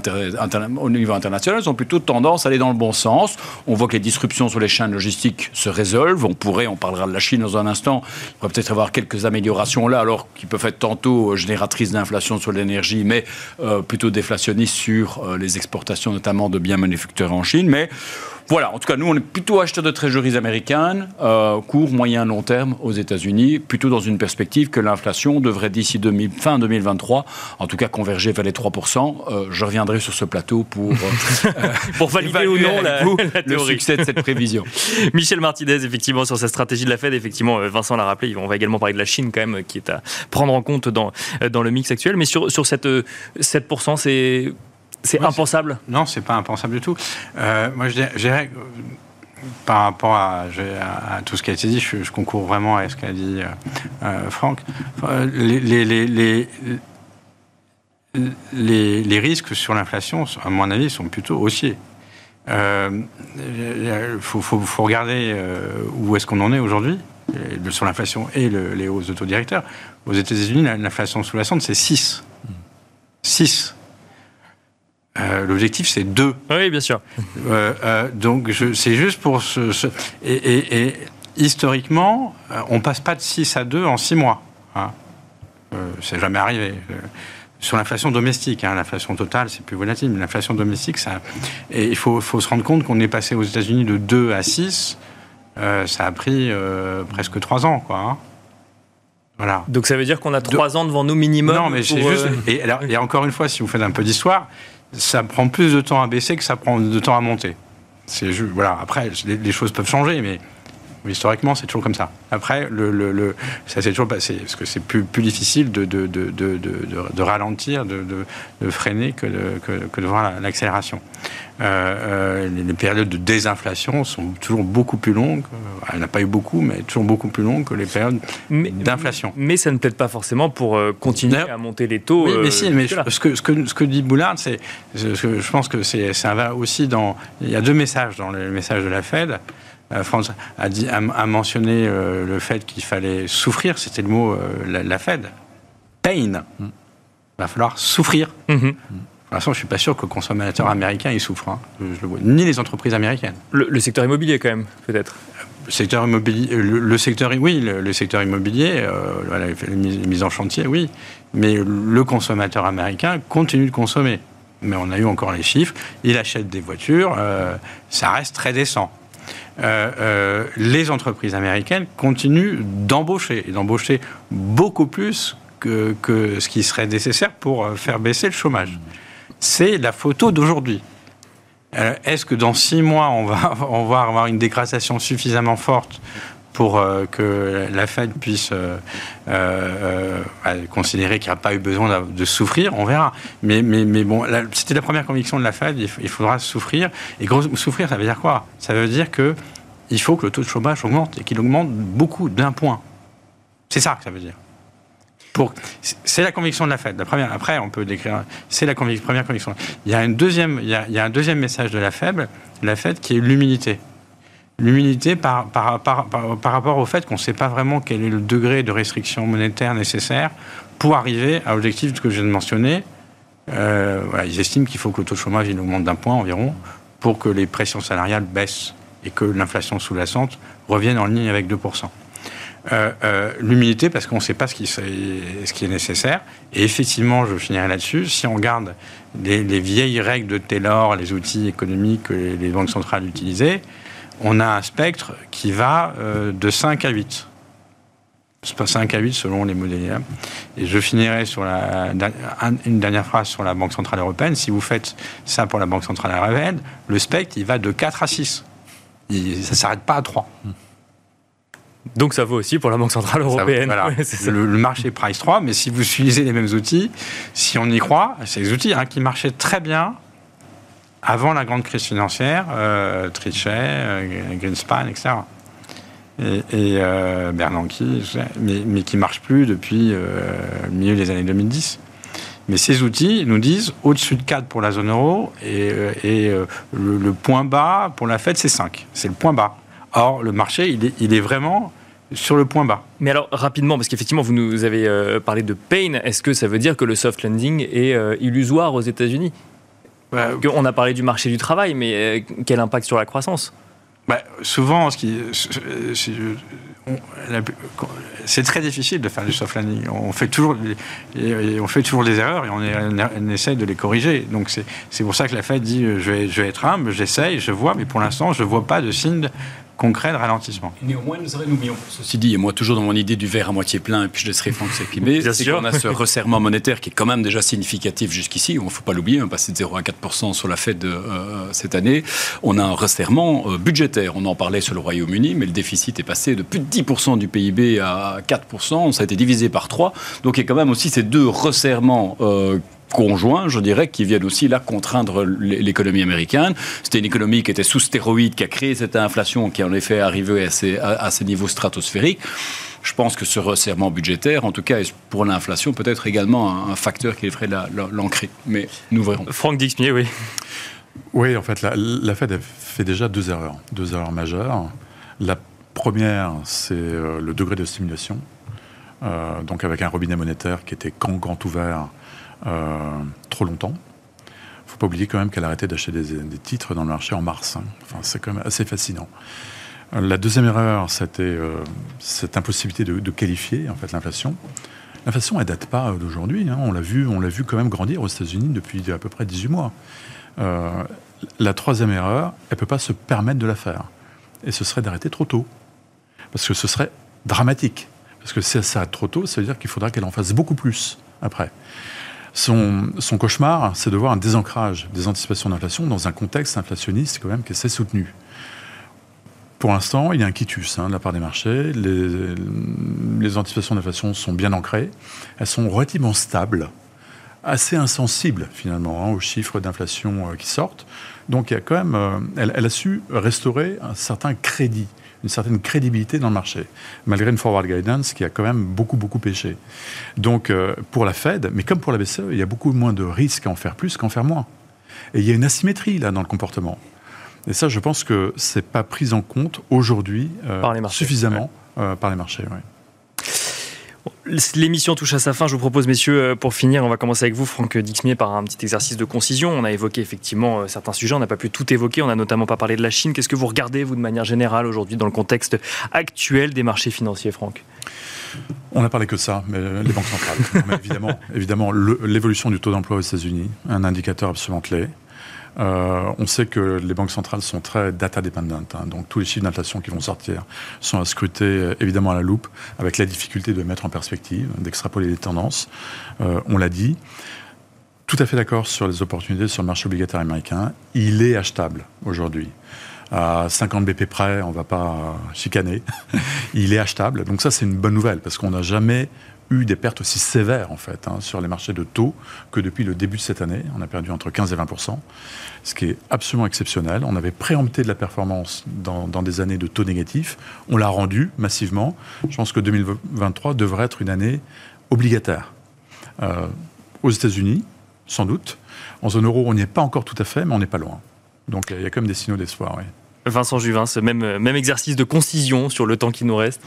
au niveau international ont plutôt tendance à aller dans le bon sens. On voit que les disruptions sur les chaînes logistiques se résolvent. On pourrait, on parlera de la Chine dans un instant, il pourrait peut-être avoir quelques améliorations là, alors qu'ils peuvent être tantôt euh, génératrices d'inflation sur l'énergie, mais euh, plutôt déflationnistes sur euh, les exportations, notamment de biens manufacturés en Chine. Mais voilà, en tout cas, nous, on est plutôt acheteurs de trésoreries américaines, euh, court, moyen, long terme aux États-Unis, plutôt dans une perspective que l'inflation devrait d'ici fin 2023, en tout cas, converger vers les 3%. Euh, je reviendrai sur ce plateau pour, euh, *laughs* pour valider ou non la, le succès de cette prévision. *laughs* Michel Martinez, effectivement, sur cette stratégie de la Fed, effectivement, Vincent l'a rappelé, on va également parler de la Chine quand même, qui est à prendre en compte dans, dans le mix actuel. Mais sur, sur cette 7%, c'est c'est impensable Non, c'est pas impensable du tout. Euh, moi, je dirais, par rapport à, tout ce qui a été dit, je, concours vraiment à ce qu'a dit euh, euh, Franck. Les, les, risques sur l'inflation, à mon avis, sont plutôt haussiers. Il euh, faut, regarder euh, où est-ce qu'on en est aujourd'hui sur l'inflation et les hausses de taux directeurs. Aux États-Unis, l'inflation sous-jacente, c'est 6. 6. Euh, l'objectif, c'est 2. Oui, bien sûr. donc, c'est juste pour ce. et, historiquement, on passe pas de 6 à 2 en 6 mois. Hein. c'est jamais arrivé sur l'inflation domestique. Hein, l'inflation totale, c'est plus volatile, mais l'inflation domestique, ça. Et il faut, faut se rendre compte qu'on est passé aux États-Unis de 2 à 6. Euh, ça a pris euh, presque 3 ans, quoi. Hein. Voilà. Donc ça veut dire qu'on a 3 ans devant nous minimum Non, mais c'est juste. Euh, et, alors, et encore une fois, si vous faites un peu d'histoire, ça prend plus de temps à baisser que ça prend de temps à monter. C'est voilà. Après, les choses peuvent changer, mais historiquement, c'est toujours comme ça. Après, le, le, ça s'est toujours passé, parce que c'est plus, plus difficile de, de, de, de ralentir, de, freiner que de, que, voir l'accélération. Euh, euh, les périodes de désinflation sont toujours beaucoup plus longues. Euh, il n'y en a pas eu beaucoup, mais toujours beaucoup plus longues que les périodes d'inflation. Mais ça ne plaide pas forcément pour continuer à monter les taux. Oui, mais si, mais ce que, ce, que, ce que dit Boulard, c'est, je pense que c'est, ça va aussi dans. Il y a deux messages dans le message de la Fed. Euh, France a, dit, a, mentionné euh, le fait qu'il fallait souffrir, c'était le mot euh, la, Fed. Pain. Il va falloir souffrir. Mm-hmm. Pour l'instant, je ne suis pas sûr que le consommateur américain y souffre. Hein. Je, le Ni les entreprises américaines. Le, secteur immobilier, quand même, peut-être le secteur immobilier, le, secteur, oui, le, secteur immobilier, voilà, les mises en chantier, oui, mais le consommateur américain continue de consommer. Mais on a eu encore les chiffres. Il achète des voitures, ça reste très décent. Euh, euh, les entreprises américaines continuent d'embaucher, et d'embaucher beaucoup plus que, ce qui serait nécessaire pour euh, faire baisser le chômage. C'est la photo d'aujourd'hui. Est-ce que dans six mois, on va, *laughs* on va avoir une dégradation suffisamment forte pour que la Fed puisse considérer qu'il n'y a pas eu besoin de, souffrir, on verra. Mais, bon, c'était la première conviction de la Fed, il, faudra souffrir. Et souffrir, ça veut dire quoi? Ça veut dire que il faut que le taux de chômage augmente et qu'il augmente beaucoup d'un point. C'est ça que ça veut dire. C'est la conviction de la Fed. La première, après, on peut décrire. C'est la première conviction. Il y, a une deuxième, il, y a, un deuxième message de la Fed, la Fed qui est l'humilité. L'humilité par, par, rapport au fait qu'on ne sait pas vraiment quel est le degré de restriction monétaire nécessaire pour arriver à l'objectif que je viens de mentionner. Euh, ils estiment qu'il faut que le taux de chômage augmente d'un point environ pour que les pressions salariales baissent et que l'inflation sous-jacente revienne en ligne avec 2%. Euh, euh, l'humilité parce qu'on ne sait pas ce qui, ce qui, est nécessaire. Et effectivement, je finirai là-dessus, si on regarde les, vieilles règles de Taylor, les outils économiques que les banques centrales utilisaient, on a un spectre qui va euh, de 5 à 8. 5 à 8 selon les modèles. Et je finirai sur la, une dernière phrase sur la Banque Centrale Européenne. Si vous faites ça pour la Banque Centrale Européenne, le spectre, il va de 4 à 6 ça ne s'arrête pas à 3. Donc ça vaut aussi pour la Banque Centrale Européenne. *laughs* le, marché price 3, mais si vous utilisez les mêmes outils, si on y croit, c'est des outils hein, qui marchaient très bien avant la grande crise financière, euh, Trichet, euh, Greenspan, etc. Et, euh, Bernanke, mais, qui ne marchent plus depuis le milieu des années 2010. Mais ces outils nous disent au-dessus de 4 pour la zone euro et, le, point bas pour la Fed, c'est 5. C'est le point bas. Or, le marché, il est, vraiment sur le point bas. Mais alors, rapidement, parce qu'effectivement, vous nous avez parlé de pain, est-ce que ça veut dire que le soft landing est illusoire aux États-Unis? On a parlé du marché du travail, mais quel impact sur la croissance? Bah, Souvent, ce qui, c'est très difficile de faire du soft landing. On fait toujours, on fait toujours des erreurs et on, essaie de les corriger. Donc c'est pour ça que la Fed dit je vais, je vais être humble, j'essaye, je vois, mais pour l'instant je ne vois pas de signe concret de ralentissement. Néanmoins, nous n'oublions pas ceci. Dit, et moi toujours dans mon idée du verre à moitié plein, et puis je laisserai Franck s'exprimer, c'est qu'on a ce *laughs* resserrement monétaire qui est quand même déjà significatif jusqu'ici, il ne faut pas l'oublier, on passe de 0 à 4% sur la Fed euh, cette année, on a un resserrement euh, budgétaire, on en parlait sur le Royaume-Uni, mais le déficit est passé de plus de 10% du PIB à 4%, ça a été divisé par 3, donc il y a quand même aussi ces deux resserrements euh, conjoints, je dirais, qui viennent aussi là contraindre l'économie américaine. C'était une économie qui était sous stéroïde, qui a créé cette inflation qui en effet à ces, à, ces niveaux stratosphériques. je pense que ce resserrement budgétaire, en tout cas pour l'inflation, peut être également un, facteur qui ferait l'ancrer. Mais nous verrons. Franck Dixmier, oui. Oui, en fait, la, la Fed a fait déjà deux erreurs, deux erreurs majeures. La première, c'est euh, le degré de stimulation. Euh, donc avec un robinet monétaire qui était grand, grand ouvert euh, trop longtemps. Il ne faut pas oublier quand même qu'elle a arrêté d'acheter des, titres dans le marché en mars. Hein. Enfin, c'est quand même assez fascinant. La deuxième erreur, c'était cette impossibilité de, qualifier en fait l'inflation. L'inflation, elle date pas d'aujourd'hui. Hein. On l'a vu, on l'a vu quand même grandir aux États-Unis depuis à peu près 18 mois. la troisième erreur, elle peut pas se permettre de la faire. Et ce serait d'arrêter trop tôt. Parce que ce serait dramatique. Parce que si elle s'arrête trop tôt, ça veut dire qu'il faudra qu'elle en fasse beaucoup plus après. Son, cauchemar, c'est de voir un désancrage des anticipations d'inflation dans un contexte inflationniste quand même qui est assez soutenu. Pour l'instant, il y a un quitus hein, de la part des marchés. Les, anticipations d'inflation sont bien ancrées. Elles sont relativement stables, assez insensibles finalement hein, aux chiffres d'inflation euh, qui sortent. Donc a euh, elle, a su restaurer un certain crédit une certaine crédibilité dans le marché, malgré une forward guidance qui a quand même beaucoup, beaucoup pêché. Donc, euh, pour la Fed, mais comme pour la BCE, il y a beaucoup moins de risques à en faire plus qu'à en faire moins. Et il y a une asymétrie, là, dans le comportement. Et ça, je pense que c'est pas pris en compte aujourd'hui euh, suffisamment euh, par les marchés. L'émission touche à sa fin. Je vous propose, messieurs, euh, pour finir, on va commencer avec vous, Franck Dixmier, par un petit exercice de concision. On a évoqué effectivement euh, certains sujets, on n'a pas pu tout évoquer. On n'a notamment pas parlé de la Chine. Qu'est-ce que vous regardez, vous, de manière générale, aujourd'hui, dans le contexte actuel des marchés financiers, Franck? On n'a parlé que de ça, mais les banques centrales. évidemment, *laughs* évidemment l'évolution du taux d'emploi aux États-Unis, un indicateur absolument clé. Euh, on sait que les banques centrales sont très data dependent, hein. donc tous les chiffres d'inflation qui vont sortir sont à scruter euh, évidemment à la loupe, avec la difficulté de mettre en perspective, d'extrapoler les tendances. Euh, on l'a dit. Tout à fait d'accord sur les opportunités sur le marché obligataire américain. Il est achetable aujourd'hui. À 50 BP près, on ne va pas chicaner. *laughs* Il est achetable. Donc ça, c'est une bonne nouvelle parce qu'on n'a jamais eu des pertes aussi sévères en fait hein, sur les marchés de taux que depuis le début de cette année. On a perdu entre 15 et 20% ce qui est absolument exceptionnel. On avait préempté de la performance dans, des années de taux négatifs. On l'a rendu massivement. Je pense que 2023 devrait être une année obligataire. Euh, aux États-Unis, sans doute. En zone euro, on n'y est pas encore tout à fait, mais on n'est pas loin. Donc il y a quand même des signaux d'espoir. Vincent Juvin, ce même, même exercice de concision sur le temps qui nous reste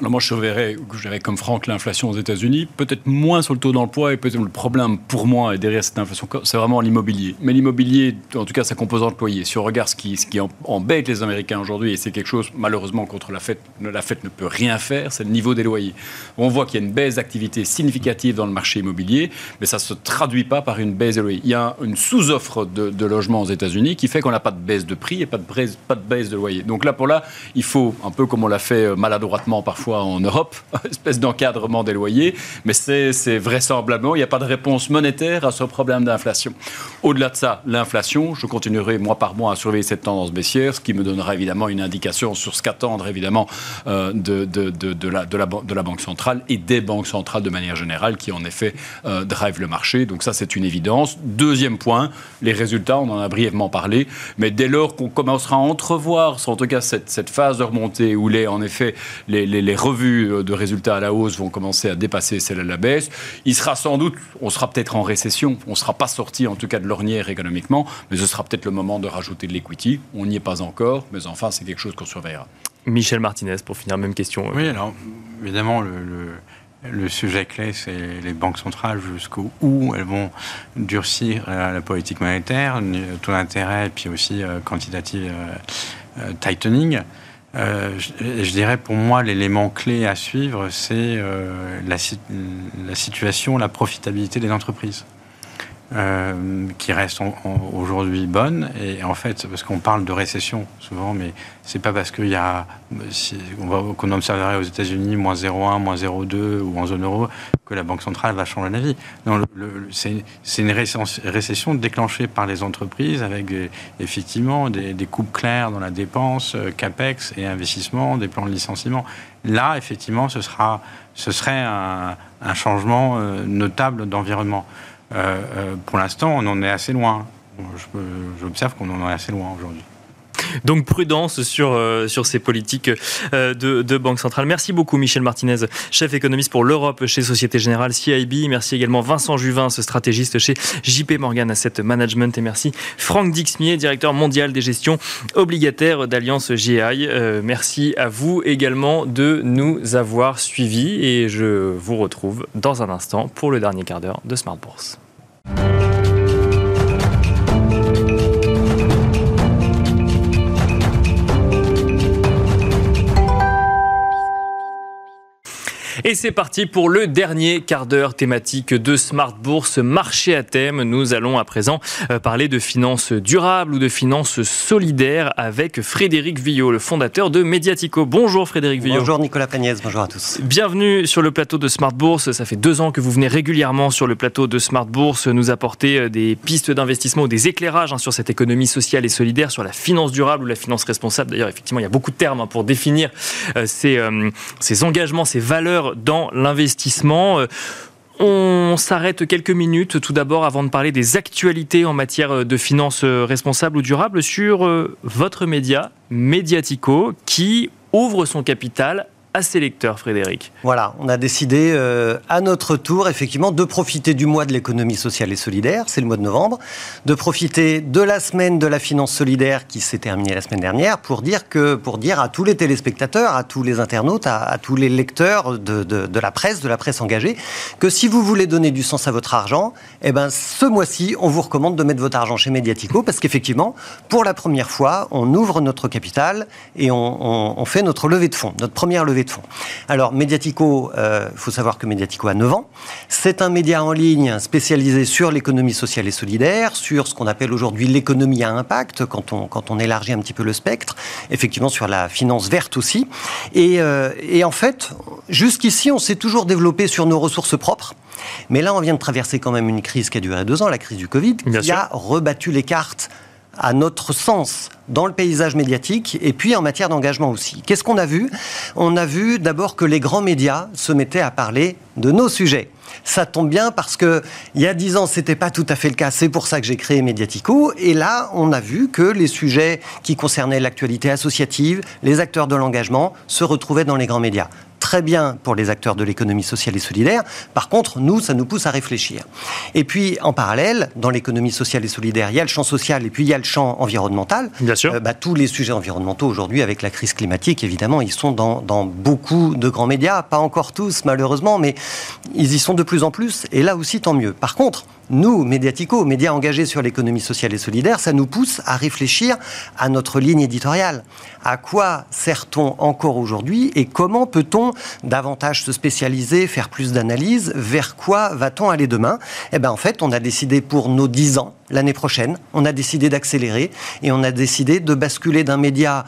Moi, je verrais, je comme Franck l'inflation aux États-Unis, peut-être moins sur le taux d'emploi et peut-être le problème pour moi et derrière cette inflation, c'est vraiment l'immobilier. Mais l'immobilier, en tout cas sa composante loyer, si on regarde ce qui, ce qui embête les Américains aujourd'hui, et c'est quelque chose malheureusement contre la fête, la fête ne peut rien faire, c'est le niveau des loyers. On voit qu'il y a une baisse d'activité significative dans le marché immobilier, mais ça ne se traduit pas par une baisse des loyers. Il y a une sous-offre de, logements aux États-Unis qui fait qu'on n'a pas de baisse de prix et pas de, pas de baisse de loyer. Donc là, pour là, il faut, un peu comme on l'a fait euh, maladroitement parfois en Europe, *laughs* espèce d'encadrement des loyers, mais c'est vraisemblablement, il n'y a pas de réponse monétaire à ce problème d'inflation. Au-delà de ça, l'inflation, je continuerai mois par mois à surveiller cette tendance baissière, ce qui me donnera évidemment une indication sur ce qu'attendre évidemment euh, de, de, de, la, de, la, de la Banque centrale et des banques centrales de manière générale qui en effet euh, drive le marché. Donc ça, c'est une évidence. Deuxième point, les résultats, on en a brièvement parlé, mais dès lors qu'on commencera à entrevoir en tout cas cette, phase de remontée où les, en effet les, revues de résultats à la hausse vont commencer à dépasser celles à la baisse, il sera sans doute, on sera peut-être en récession, on ne sera pas sorti en tout cas de l'ornière économiquement, mais ce sera peut-être le moment de rajouter de l'equity. On n'y est pas encore, mais enfin c'est quelque chose qu'on surveillera. Michel Martinez, pour finir, même question. Oui, alors évidemment, le, le, sujet clé, c'est les banques centrales jusqu'où elles vont durcir la politique monétaire, taux d'intérêt, puis aussi euh, quantitative. Euh, euh, tightening. Euh, je, dirais pour moi l'élément clé à suivre, c'est euh, la, situation, la profitabilité des entreprises. Euh, qui reste aujourd'hui bonne. Et en fait, parce qu'on parle de récession souvent, mais c'est pas parce qu'il y a, qu'on observerait aux États-Unis moins 0,1, moins 0,2 ou en zone euro que la Banque centrale va changer la vie. Non, c'est une récession déclenchée par les entreprises avec effectivement des, des, coupes claires dans la dépense, euh, capex et investissement, des plans de licenciement. Là, effectivement, ce sera, ce serait un, un changement euh, notable d'environnement. Euh, euh, pour l'instant, on en est assez loin. J'observe qu'on en est assez loin aujourd'hui. Donc prudence sur, sur ces politiques de, de Banque Centrale. Merci beaucoup Michel Martinez, chef économiste pour l'Europe chez Société Générale CIB. Merci également Vincent Juvin, ce stratégiste chez JP Morgan Asset Management. Et merci Franck Dixmier, directeur mondial des gestions obligataires d'Alliance GI. merci à vous également de nous avoir suivis et je vous retrouve dans un instant pour le dernier quart d'heure de Smart Bourse. Et c'est parti pour le dernier quart d'heure thématique de Smart Bourse, marché à thème. Nous allons à présent euh, parler de finances durables ou de finances solidaires avec Frédéric Villot, le fondateur de Mediatico. Bonjour Frédéric Villot. Bonjour Nicolas Pagnès, bonjour à tous. Bienvenue sur le plateau de Smart Bourse. Ça fait deux ans que vous venez régulièrement sur le plateau de Smart Bourse nous apporter euh, des pistes d'investissement ou des éclairages hein, sur cette économie sociale et solidaire, sur la finance durable ou la finance responsable. D'ailleurs, effectivement, il y a beaucoup de termes hein, pour définir euh, ces, ces engagements, ces valeurs dans l'investissement. Euh, on s'arrête quelques minutes tout d'abord avant de parler des actualités en matière de finances responsables ou durables sur euh, votre média, Mediatico, qui ouvre son capital à ses lecteurs, Frédéric. Voilà, on a décidé euh, à notre tour, effectivement, de profiter du mois de l'économie sociale et solidaire, c'est le mois de novembre, de profiter de la semaine de la finance solidaire qui s'est terminée la semaine dernière pour dire, que, pour dire à tous les téléspectateurs, à tous les internautes, à, tous les lecteurs de, la presse, de la presse engagée, que si vous voulez donner du sens à votre argent, eh ben, ce mois-ci, on vous recommande de mettre votre argent chez Mediatico parce qu'effectivement, pour la première fois, on ouvre notre capital et on, on fait notre levée de fonds, notre première levée de fonds. Alors, Mediatico, il euh, faut savoir que Mediatico a 9 ans. C'est un média en ligne spécialisé sur l'économie sociale et solidaire, sur ce qu'on appelle aujourd'hui l'économie à impact, quand on, quand on élargit un petit peu le spectre, effectivement sur la finance verte aussi. Et, euh, et en fait, jusqu'ici, on s'est toujours développé sur nos ressources propres. Mais là, on vient de traverser quand même une crise qui a duré deux ans, la crise du Covid, qui a rebattu les cartes à notre sens dans le paysage médiatique et puis en matière d'engagement aussi. Qu'est-ce qu'on a vu? On a vu d'abord que les grands médias se mettaient à parler de nos sujets. Ça tombe bien parce que il y a dix ans, c'était pas tout à fait le cas. C'est pour ça que j'ai créé Mediatico. Et là, on a vu que les sujets qui concernaient l'actualité associative, les acteurs de l'engagement, se retrouvaient dans les grands médias très bien pour les acteurs de l'économie sociale et solidaire. Par contre, nous, ça nous pousse à réfléchir. Et puis, en parallèle, dans l'économie sociale et solidaire, il y a le champ social et puis il y a le champ environnemental. Bien sûr. Euh, bah, tous les sujets environnementaux aujourd'hui, avec la crise climatique, évidemment, ils sont dans, dans, beaucoup de grands médias. Pas encore tous, malheureusement, mais ils y sont de plus en plus. Et là aussi, tant mieux. Par contre, nous, médiatico, médias engagés sur l'économie sociale et solidaire, ça nous pousse à réfléchir à notre ligne éditoriale. À quoi sert-on encore aujourd'hui et comment peut-on davantage se spécialiser, faire plus d'analyses? Vers quoi va-t-on aller demain? Eh bien, en fait, on a décidé pour nos 10 ans, l'année prochaine, on a décidé d'accélérer et on a décidé de basculer d'un média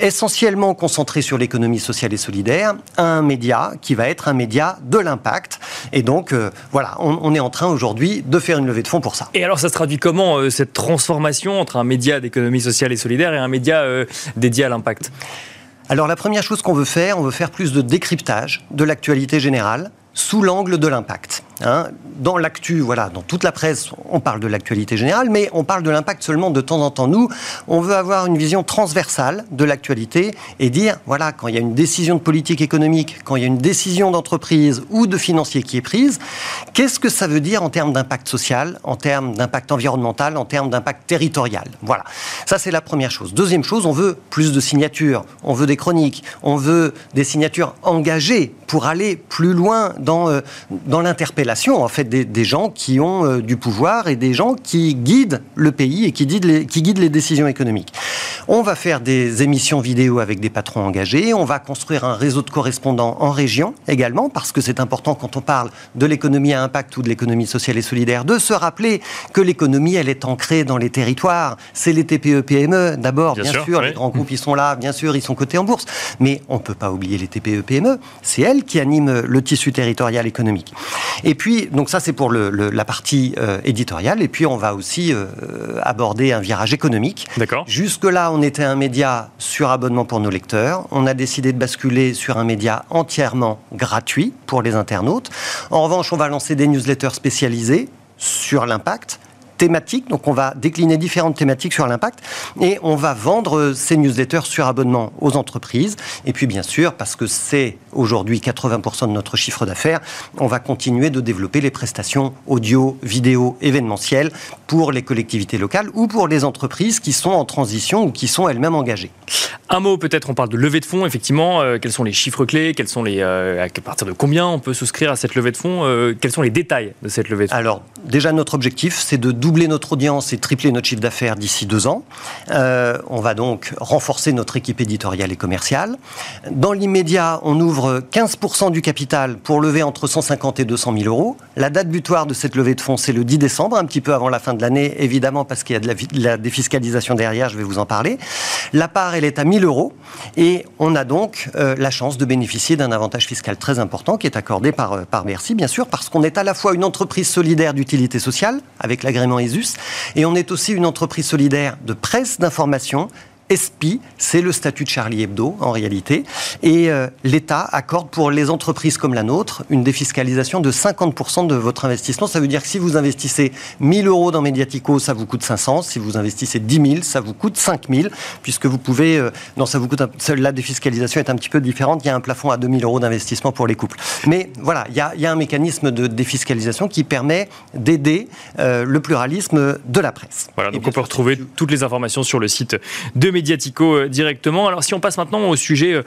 essentiellement concentré sur l'économie sociale et solidaire à un média qui va être un média de l'impact. Et donc, euh, voilà, on est en train aujourd'hui de faire une levée de fonds pour ça. Et alors, ça se traduit comment, euh, cette transformation entre un média d'économie sociale et solidaire et un média euh, dédié à l'impact? Alors la première chose qu'on veut faire, on veut faire plus de décryptage de l'actualité générale sous l'angle de l'impact. Hein. dans l'actu, voilà, dans toute la presse, on parle de l'actualité générale, mais on parle de l'impact seulement de temps en temps. Nous, on veut avoir une vision transversale de l'actualité et dire, voilà, quand il y a une décision de politique économique, quand il y a une décision d'entreprise ou de financier qui est prise, qu'est-ce que ça veut dire en termes d'impact social, en termes d'impact environnemental, en termes d'impact territorial? Voilà, ça c'est la première chose. Deuxième chose, on veut plus de signatures, on veut des chroniques, on veut des signatures engagées pour aller plus loin dans, euh, dans l'interpellation en fait des, gens qui ont euh, du pouvoir et des gens qui guident le pays et qui guident, les, qui guident les décisions économiques. On va faire des émissions vidéo avec des patrons engagés, on va construire un réseau de correspondants en région également, parce que c'est important quand on parle de l'économie à impact ou de l'économie sociale et solidaire, de se rappeler que l'économie, elle est ancrée dans les territoires. C'est les TPE-PME d'abord, bien, sûr, les grands groupes, ils sont là, bien sûr, ils sont cotés en bourse, mais on ne peut pas oublier les TPE-PME, c'est elles qui animent le tissu territorial économique. Et puis, donc ça c'est pour le, la partie euh, éditoriale, et puis on va aussi euh, aborder un virage économique. D'accord. Jusque-là, on était un média sur abonnement pour nos lecteurs. On a décidé de basculer sur un média entièrement gratuit pour les internautes. En revanche, on va lancer des newsletters spécialisés sur l'impact thématiques. Donc, on va décliner différentes thématiques sur l'impact et on va vendre ces newsletters sur abonnement aux entreprises. Et puis, bien sûr, parce que c'est aujourd'hui 80% de notre chiffre d'affaires, on va continuer de développer les prestations audio, vidéo, événementielles pour les collectivités locales ou pour les entreprises qui sont en transition ou qui sont elles-mêmes engagées. Un mot peut-être, on parle de levée de fonds, effectivement. Euh, quels sont les chiffres clés? Quels sont les, euh, À partir de combien on peut souscrire à cette levée de fonds? Euh, Quels sont les détails de cette levée de fonds? Alors, déjà, notre objectif, c'est de doubler notre audience et tripler notre chiffre d'affaires d'ici deux ans. on va donc renforcer notre équipe éditoriale et commerciale. Dans l'immédiat, on ouvre 15% du capital pour lever entre 150 et 200 000 euros. La date butoir de cette levée de fonds, c'est le 10 décembre, un petit peu avant la fin de l'année, évidemment, parce qu'il y a de la, de la défiscalisation derrière, je vais vous en parler. La part, elle est à 1000 euros et on a donc euh, la chance de bénéficier d'un avantage fiscal très important qui est accordé par, euh, par Bercy, bien sûr, parce qu'on est à la fois une entreprise solidaire d'utilité sociale avec l'agrément Et on est aussi une entreprise solidaire de presse d'information ESPI, c'est le statut de Charlie Hebdo en réalité, et euh, l'État accorde pour les entreprises comme la nôtre une défiscalisation de 50% de votre investissement. Ça veut dire que si vous investissez 1000 euros dans Mediatico, ça vous coûte 500. Si vous investissez 10 000, ça vous coûte 5000, puisque vous pouvez... Euh, non, ça vous coûte... la défiscalisation est un petit peu différente. Il y a un plafond à 2000 euros d'investissement pour les couples. Mais voilà, il y a, il y a un mécanisme de défiscalisation qui permet d'aider euh, le pluralisme de la presse. Voilà, donc on peut retrouver toutes les informations sur le site de Mediatico euh, directement. Alors si on passe maintenant au sujet euh,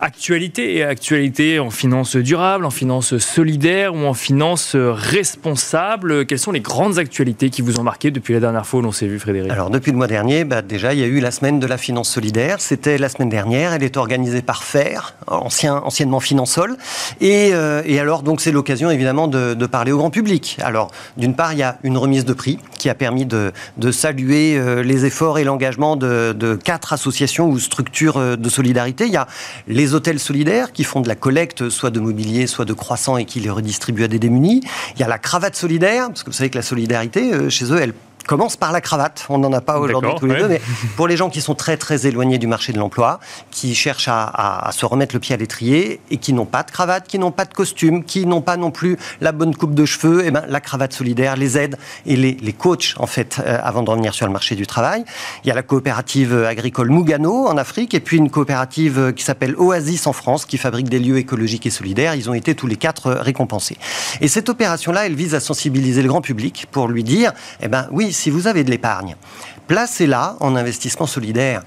actualité et actualité en finance durable, en finance solidaire ou en finance responsable. Quelles sont les grandes actualités qui vous ont marqué depuis la dernière fois où l'on s'est vu, Frédéric Alors, depuis le mois dernier, bah, déjà, il y a eu la semaine de la finance solidaire. C'était la semaine dernière. Elle est organisée par FAIR, ancien, anciennement Finansol. Et, euh, et alors, donc, c'est l'occasion, évidemment, de, de, parler au grand public. Alors, d'une part, il y a une remise de prix qui a permis de, de saluer euh, les efforts et l'engagement de, de, quatre associations ou structures euh, de solidarité. Il y a les les hôtels solidaires qui font de la collecte, soit de mobilier, soit de croissants et qui les redistribuent à des démunis. Il y a la cravate solidaire, parce que vous savez que la solidarité, euh, chez eux, elle commence par la cravate. On n'en a pas aujourd'hui tous les deux, mais *laughs* pour les gens qui sont très très éloignés du marché de l'emploi, qui cherchent à, se remettre le pied à l'étrier et qui n'ont pas de cravate, qui n'ont pas de costume, qui n'ont pas non plus la bonne coupe de cheveux, et eh ben, la cravate solidaire les aide et les, les coach en fait euh, avant de revenir sur le marché du travail. Il y a la coopérative agricole Mugano en Afrique et puis une coopérative qui s'appelle Oasis en France qui fabrique des lieux écologiques et solidaires. Ils ont été tous les quatre récompensés. Et cette opération-là, elle vise à sensibiliser le grand public pour lui dire, eh ben oui, si vous avez de l'épargne, placez-la en investissement solidaire,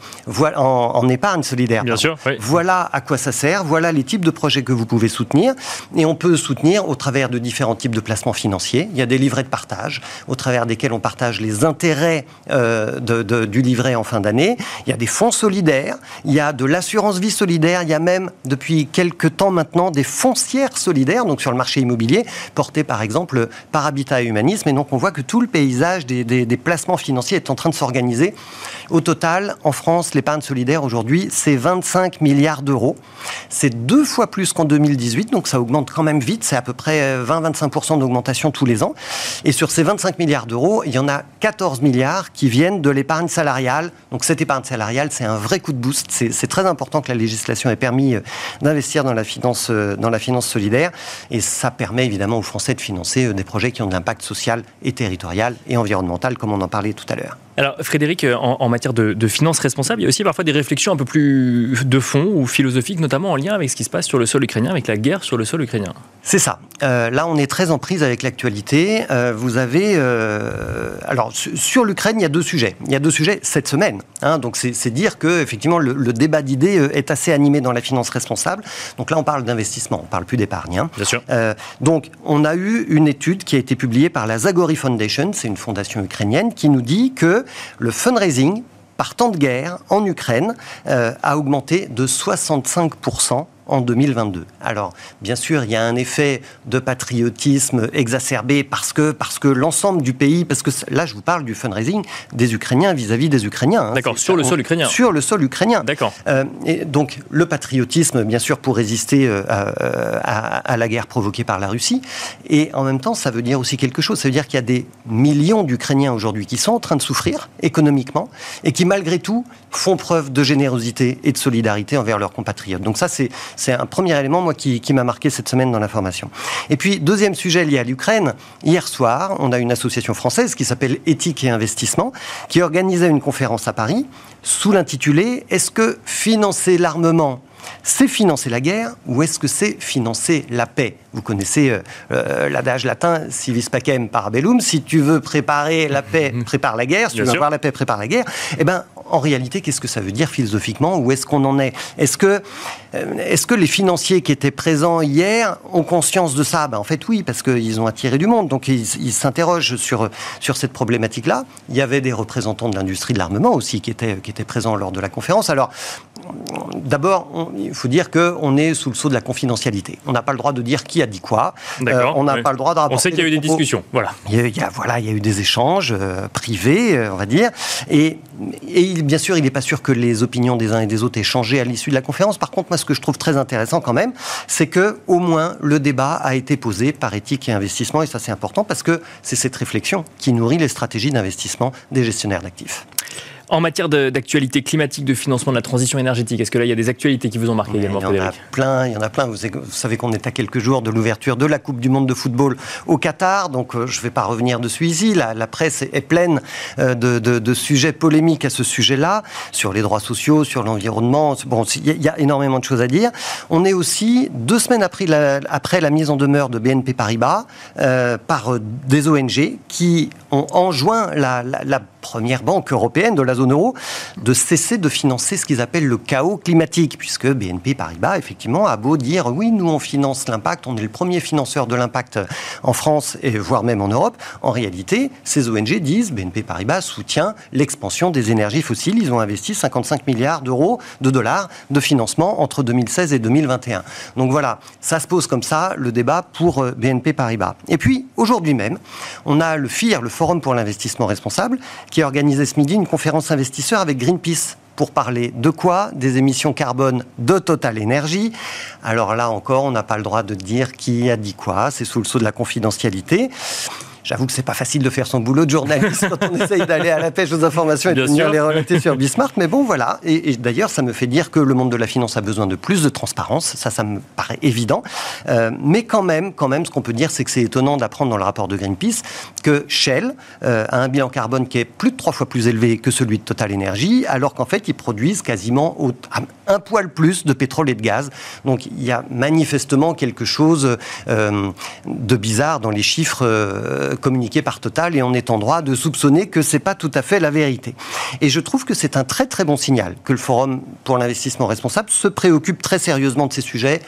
en, épargne solidaire. Bien sûr. Voilà à quoi ça sert, voilà les types de projets que vous pouvez soutenir. Et on peut soutenir au travers de différents types de placements financiers. Il y a des livrets de partage, au travers desquels on partage les intérêts euh, du livret en fin d'année. Il y a des fonds solidaires, il y a de l'assurance vie solidaire, il y a même depuis quelques temps maintenant des foncières solidaires, donc sur le marché immobilier, portées par exemple par Habitat et Humanisme. Et donc on voit que tout le paysage des, des placements financiers est en train de sortir organisé. Au total, en France, l'épargne solidaire aujourd'hui, c'est 25 milliards d'euros. C'est deux fois plus qu'en 2018, donc ça augmente quand même vite. C'est à peu près 20-25% d'augmentation tous les ans. Et sur ces 25 milliards d'euros, il y en a 14 milliards qui viennent de l'épargne salariale. Donc cette épargne salariale, c'est un vrai coup de boost. C'est très important que la législation ait permis euh, d'investir dans la finance, euh, dans la finance solidaire. Et ça permet évidemment aux Français de financer euh, des projets qui ont de l'impact social et territorial et environnemental, comme on en parlait tout à l'heure. Alors, Frédéric, euh, en, matière de, finances responsables, il y a aussi parfois des réflexions un peu plus de fond ou philosophiques, notamment en lien avec ce qui se passe sur le sol ukrainien, avec la guerre sur le sol ukrainien. C'est ça. Euh, là, on est très en prise avec l'actualité. Euh, vous avez. alors, sur l'Ukraine, il y a deux sujets. Il y a deux sujets cette semaine. Hein. donc, c'est dire que, effectivement, le, débat d'idées est assez animé dans la finance responsable. Donc là, on parle d'investissement, on parle plus d'épargne. Hein. Bien sûr. donc, on a eu une étude qui a été publiée par la Zagori Foundation, c'est une fondation ukrainienne, qui nous dit que le fundraising par temps de guerre en Ukraine euh, a augmenté de 65% en 2022. Alors, bien sûr, il y a un effet de patriotisme exacerbé parce que, parce que l'ensemble du pays, parce que là, je vous parle du fundraising des Ukrainiens vis-à-vis des Ukrainiens. Hein. D'accord, sur le sol ukrainien. Sur le sol ukrainien. D'accord. Euh, et donc, le patriotisme, bien sûr, pour résister euh, à, à, la guerre provoquée par la Russie. Et en même temps, ça veut dire aussi quelque chose. Ça veut dire qu'il y a des millions d'Ukrainiens aujourd'hui qui sont en train de souffrir économiquement et qui, malgré tout, font preuve de générosité et de solidarité envers leurs compatriotes. Donc ça, c'est C'est un premier élément, moi, qui, qui m'a marqué cette semaine dans l'information. Et puis, deuxième sujet lié à l'Ukraine. Hier soir, on a une association française qui s'appelle Éthique et Investissement, qui organisait une conférence à Paris sous l'intitulé Est-ce que financer l'armement c'est financer la guerre ou est-ce que c'est financer la paix? Vous connaissez euh, euh, l'adage latin civis pacem parabellum. Si tu veux préparer la paix, *laughs* prépare la guerre. Si tu veux avoir la paix, prépare la guerre. Eh bien, en réalité, qu'est-ce que ça veut dire philosophiquement Où est-ce qu'on en est? Est-ce que, euh, est que les financiers qui étaient présents hier ont conscience de ça? Ben, En fait, oui, parce qu'ils ont attiré du monde. Donc, ils s'interrogent sur, sur cette problématique-là. Il y avait des représentants de l'industrie de l'armement aussi qui étaient, qui étaient présents lors de la conférence. Alors, d'abord, il faut dire qu'on est sous le sceau de la confidentialité. On n'a pas le droit de dire qui a dit quoi. Euh, on n'a pas le droit de On sait qu'il y a eu des discussions. Voilà. Il y a, voilà, il y a eu des échanges euh, privés, euh, on va dire. Et, et bien sûr, il n'est pas sûr que les opinions des uns et des autres aient changé à l'issue de la conférence. Par contre, moi, ce que je trouve très intéressant quand même, c'est que au moins le débat a été posé par éthique et investissement. Et ça, c'est important parce que c'est cette réflexion qui nourrit les stratégies d'investissement des gestionnaires d'actifs. En matière d'actualité climatique, de financement de la transition énergétique, est-ce que là, il y a des actualités qui vous ont marqué également, Il y en a plein, il y en a plein. Vous, savez qu'on est à quelques jours de l'ouverture de la Coupe du Monde de football au Qatar, donc euh, je ne vais pas revenir dessus ici. La, la presse est, pleine euh, de, sujets polémiques à ce sujet-là, sur les droits sociaux, sur l'environnement. Bon, il y, a énormément de choses à dire. On est aussi, deux semaines après la, après la mise en demeure de BNP Paribas, euh, par des ONG qui ont enjoint la, la première banque européenne de la de cesser de financer ce qu'ils appellent le chaos climatique, puisque BNP Paribas, effectivement, a beau dire oui, nous on finance l'impact, on est le premier financeur de l'impact en France et voire même en Europe. En réalité, ces ONG disent BNP Paribas soutient l'expansion des énergies fossiles. Ils ont investi 55 milliards d'euros, de dollars de financement entre 2016 et 2021. Donc voilà, ça se pose comme ça le débat pour euh, BNP Paribas. Et puis aujourd'hui même, on a le FIR, le Forum pour l'investissement responsable, qui a organisé ce midi une conférence investisseur avec Greenpeace pour parler de quoi? Des émissions carbone de Total Energy. Alors là encore, on n'a pas le droit de dire qui a dit quoi, c'est sous le sceau de la confidentialité. J'avoue que c'est pas facile de faire son boulot de journaliste quand on essaye d'aller à la pêche aux informations et de venir les relater sur Bismarck. Mais bon, voilà. Et, d'ailleurs, ça me fait dire que le monde de la finance a besoin de plus de transparence. Ça, ça me paraît évident. Euh, mais quand même, quand même, ce qu'on peut dire, c'est que c'est étonnant d'apprendre dans le rapport de Greenpeace que Shell euh, a un bilan carbone qui est plus de trois fois plus élevé que celui de Total Energy, alors qu'en fait, ils produisent quasiment un poil plus de pétrole et de gaz. Donc, il y a manifestement quelque chose euh, de bizarre dans les chiffres communiqué par Total et on est en droit de soupçonner que c'est pas tout à fait la vérité. Et je trouve que c'est un très très bon signal que le Forum pour l'investissement responsable se préoccupe très sérieusement de ces sujets,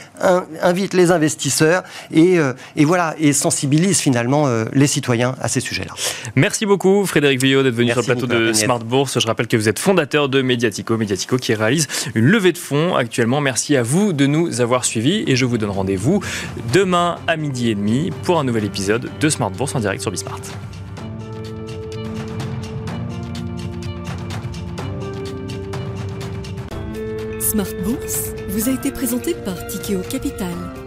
invite les investisseurs et, euh, et voilà et sensibilise finalement euh, les citoyens à ces sujets-là. Merci beaucoup Frédéric Villot d'être venu sur le plateau de Smart Bourse. Je rappelle que vous êtes fondateur de Mediatico, Mediatico qui réalise une levée de fonds actuellement. Merci à vous de nous avoir suivis et je vous donne rendez-vous demain à midi et demi pour un nouvel épisode de Smart Bourse en direct sur Bismart. Smart Bourse vous a été présenté par Tikeo Capital.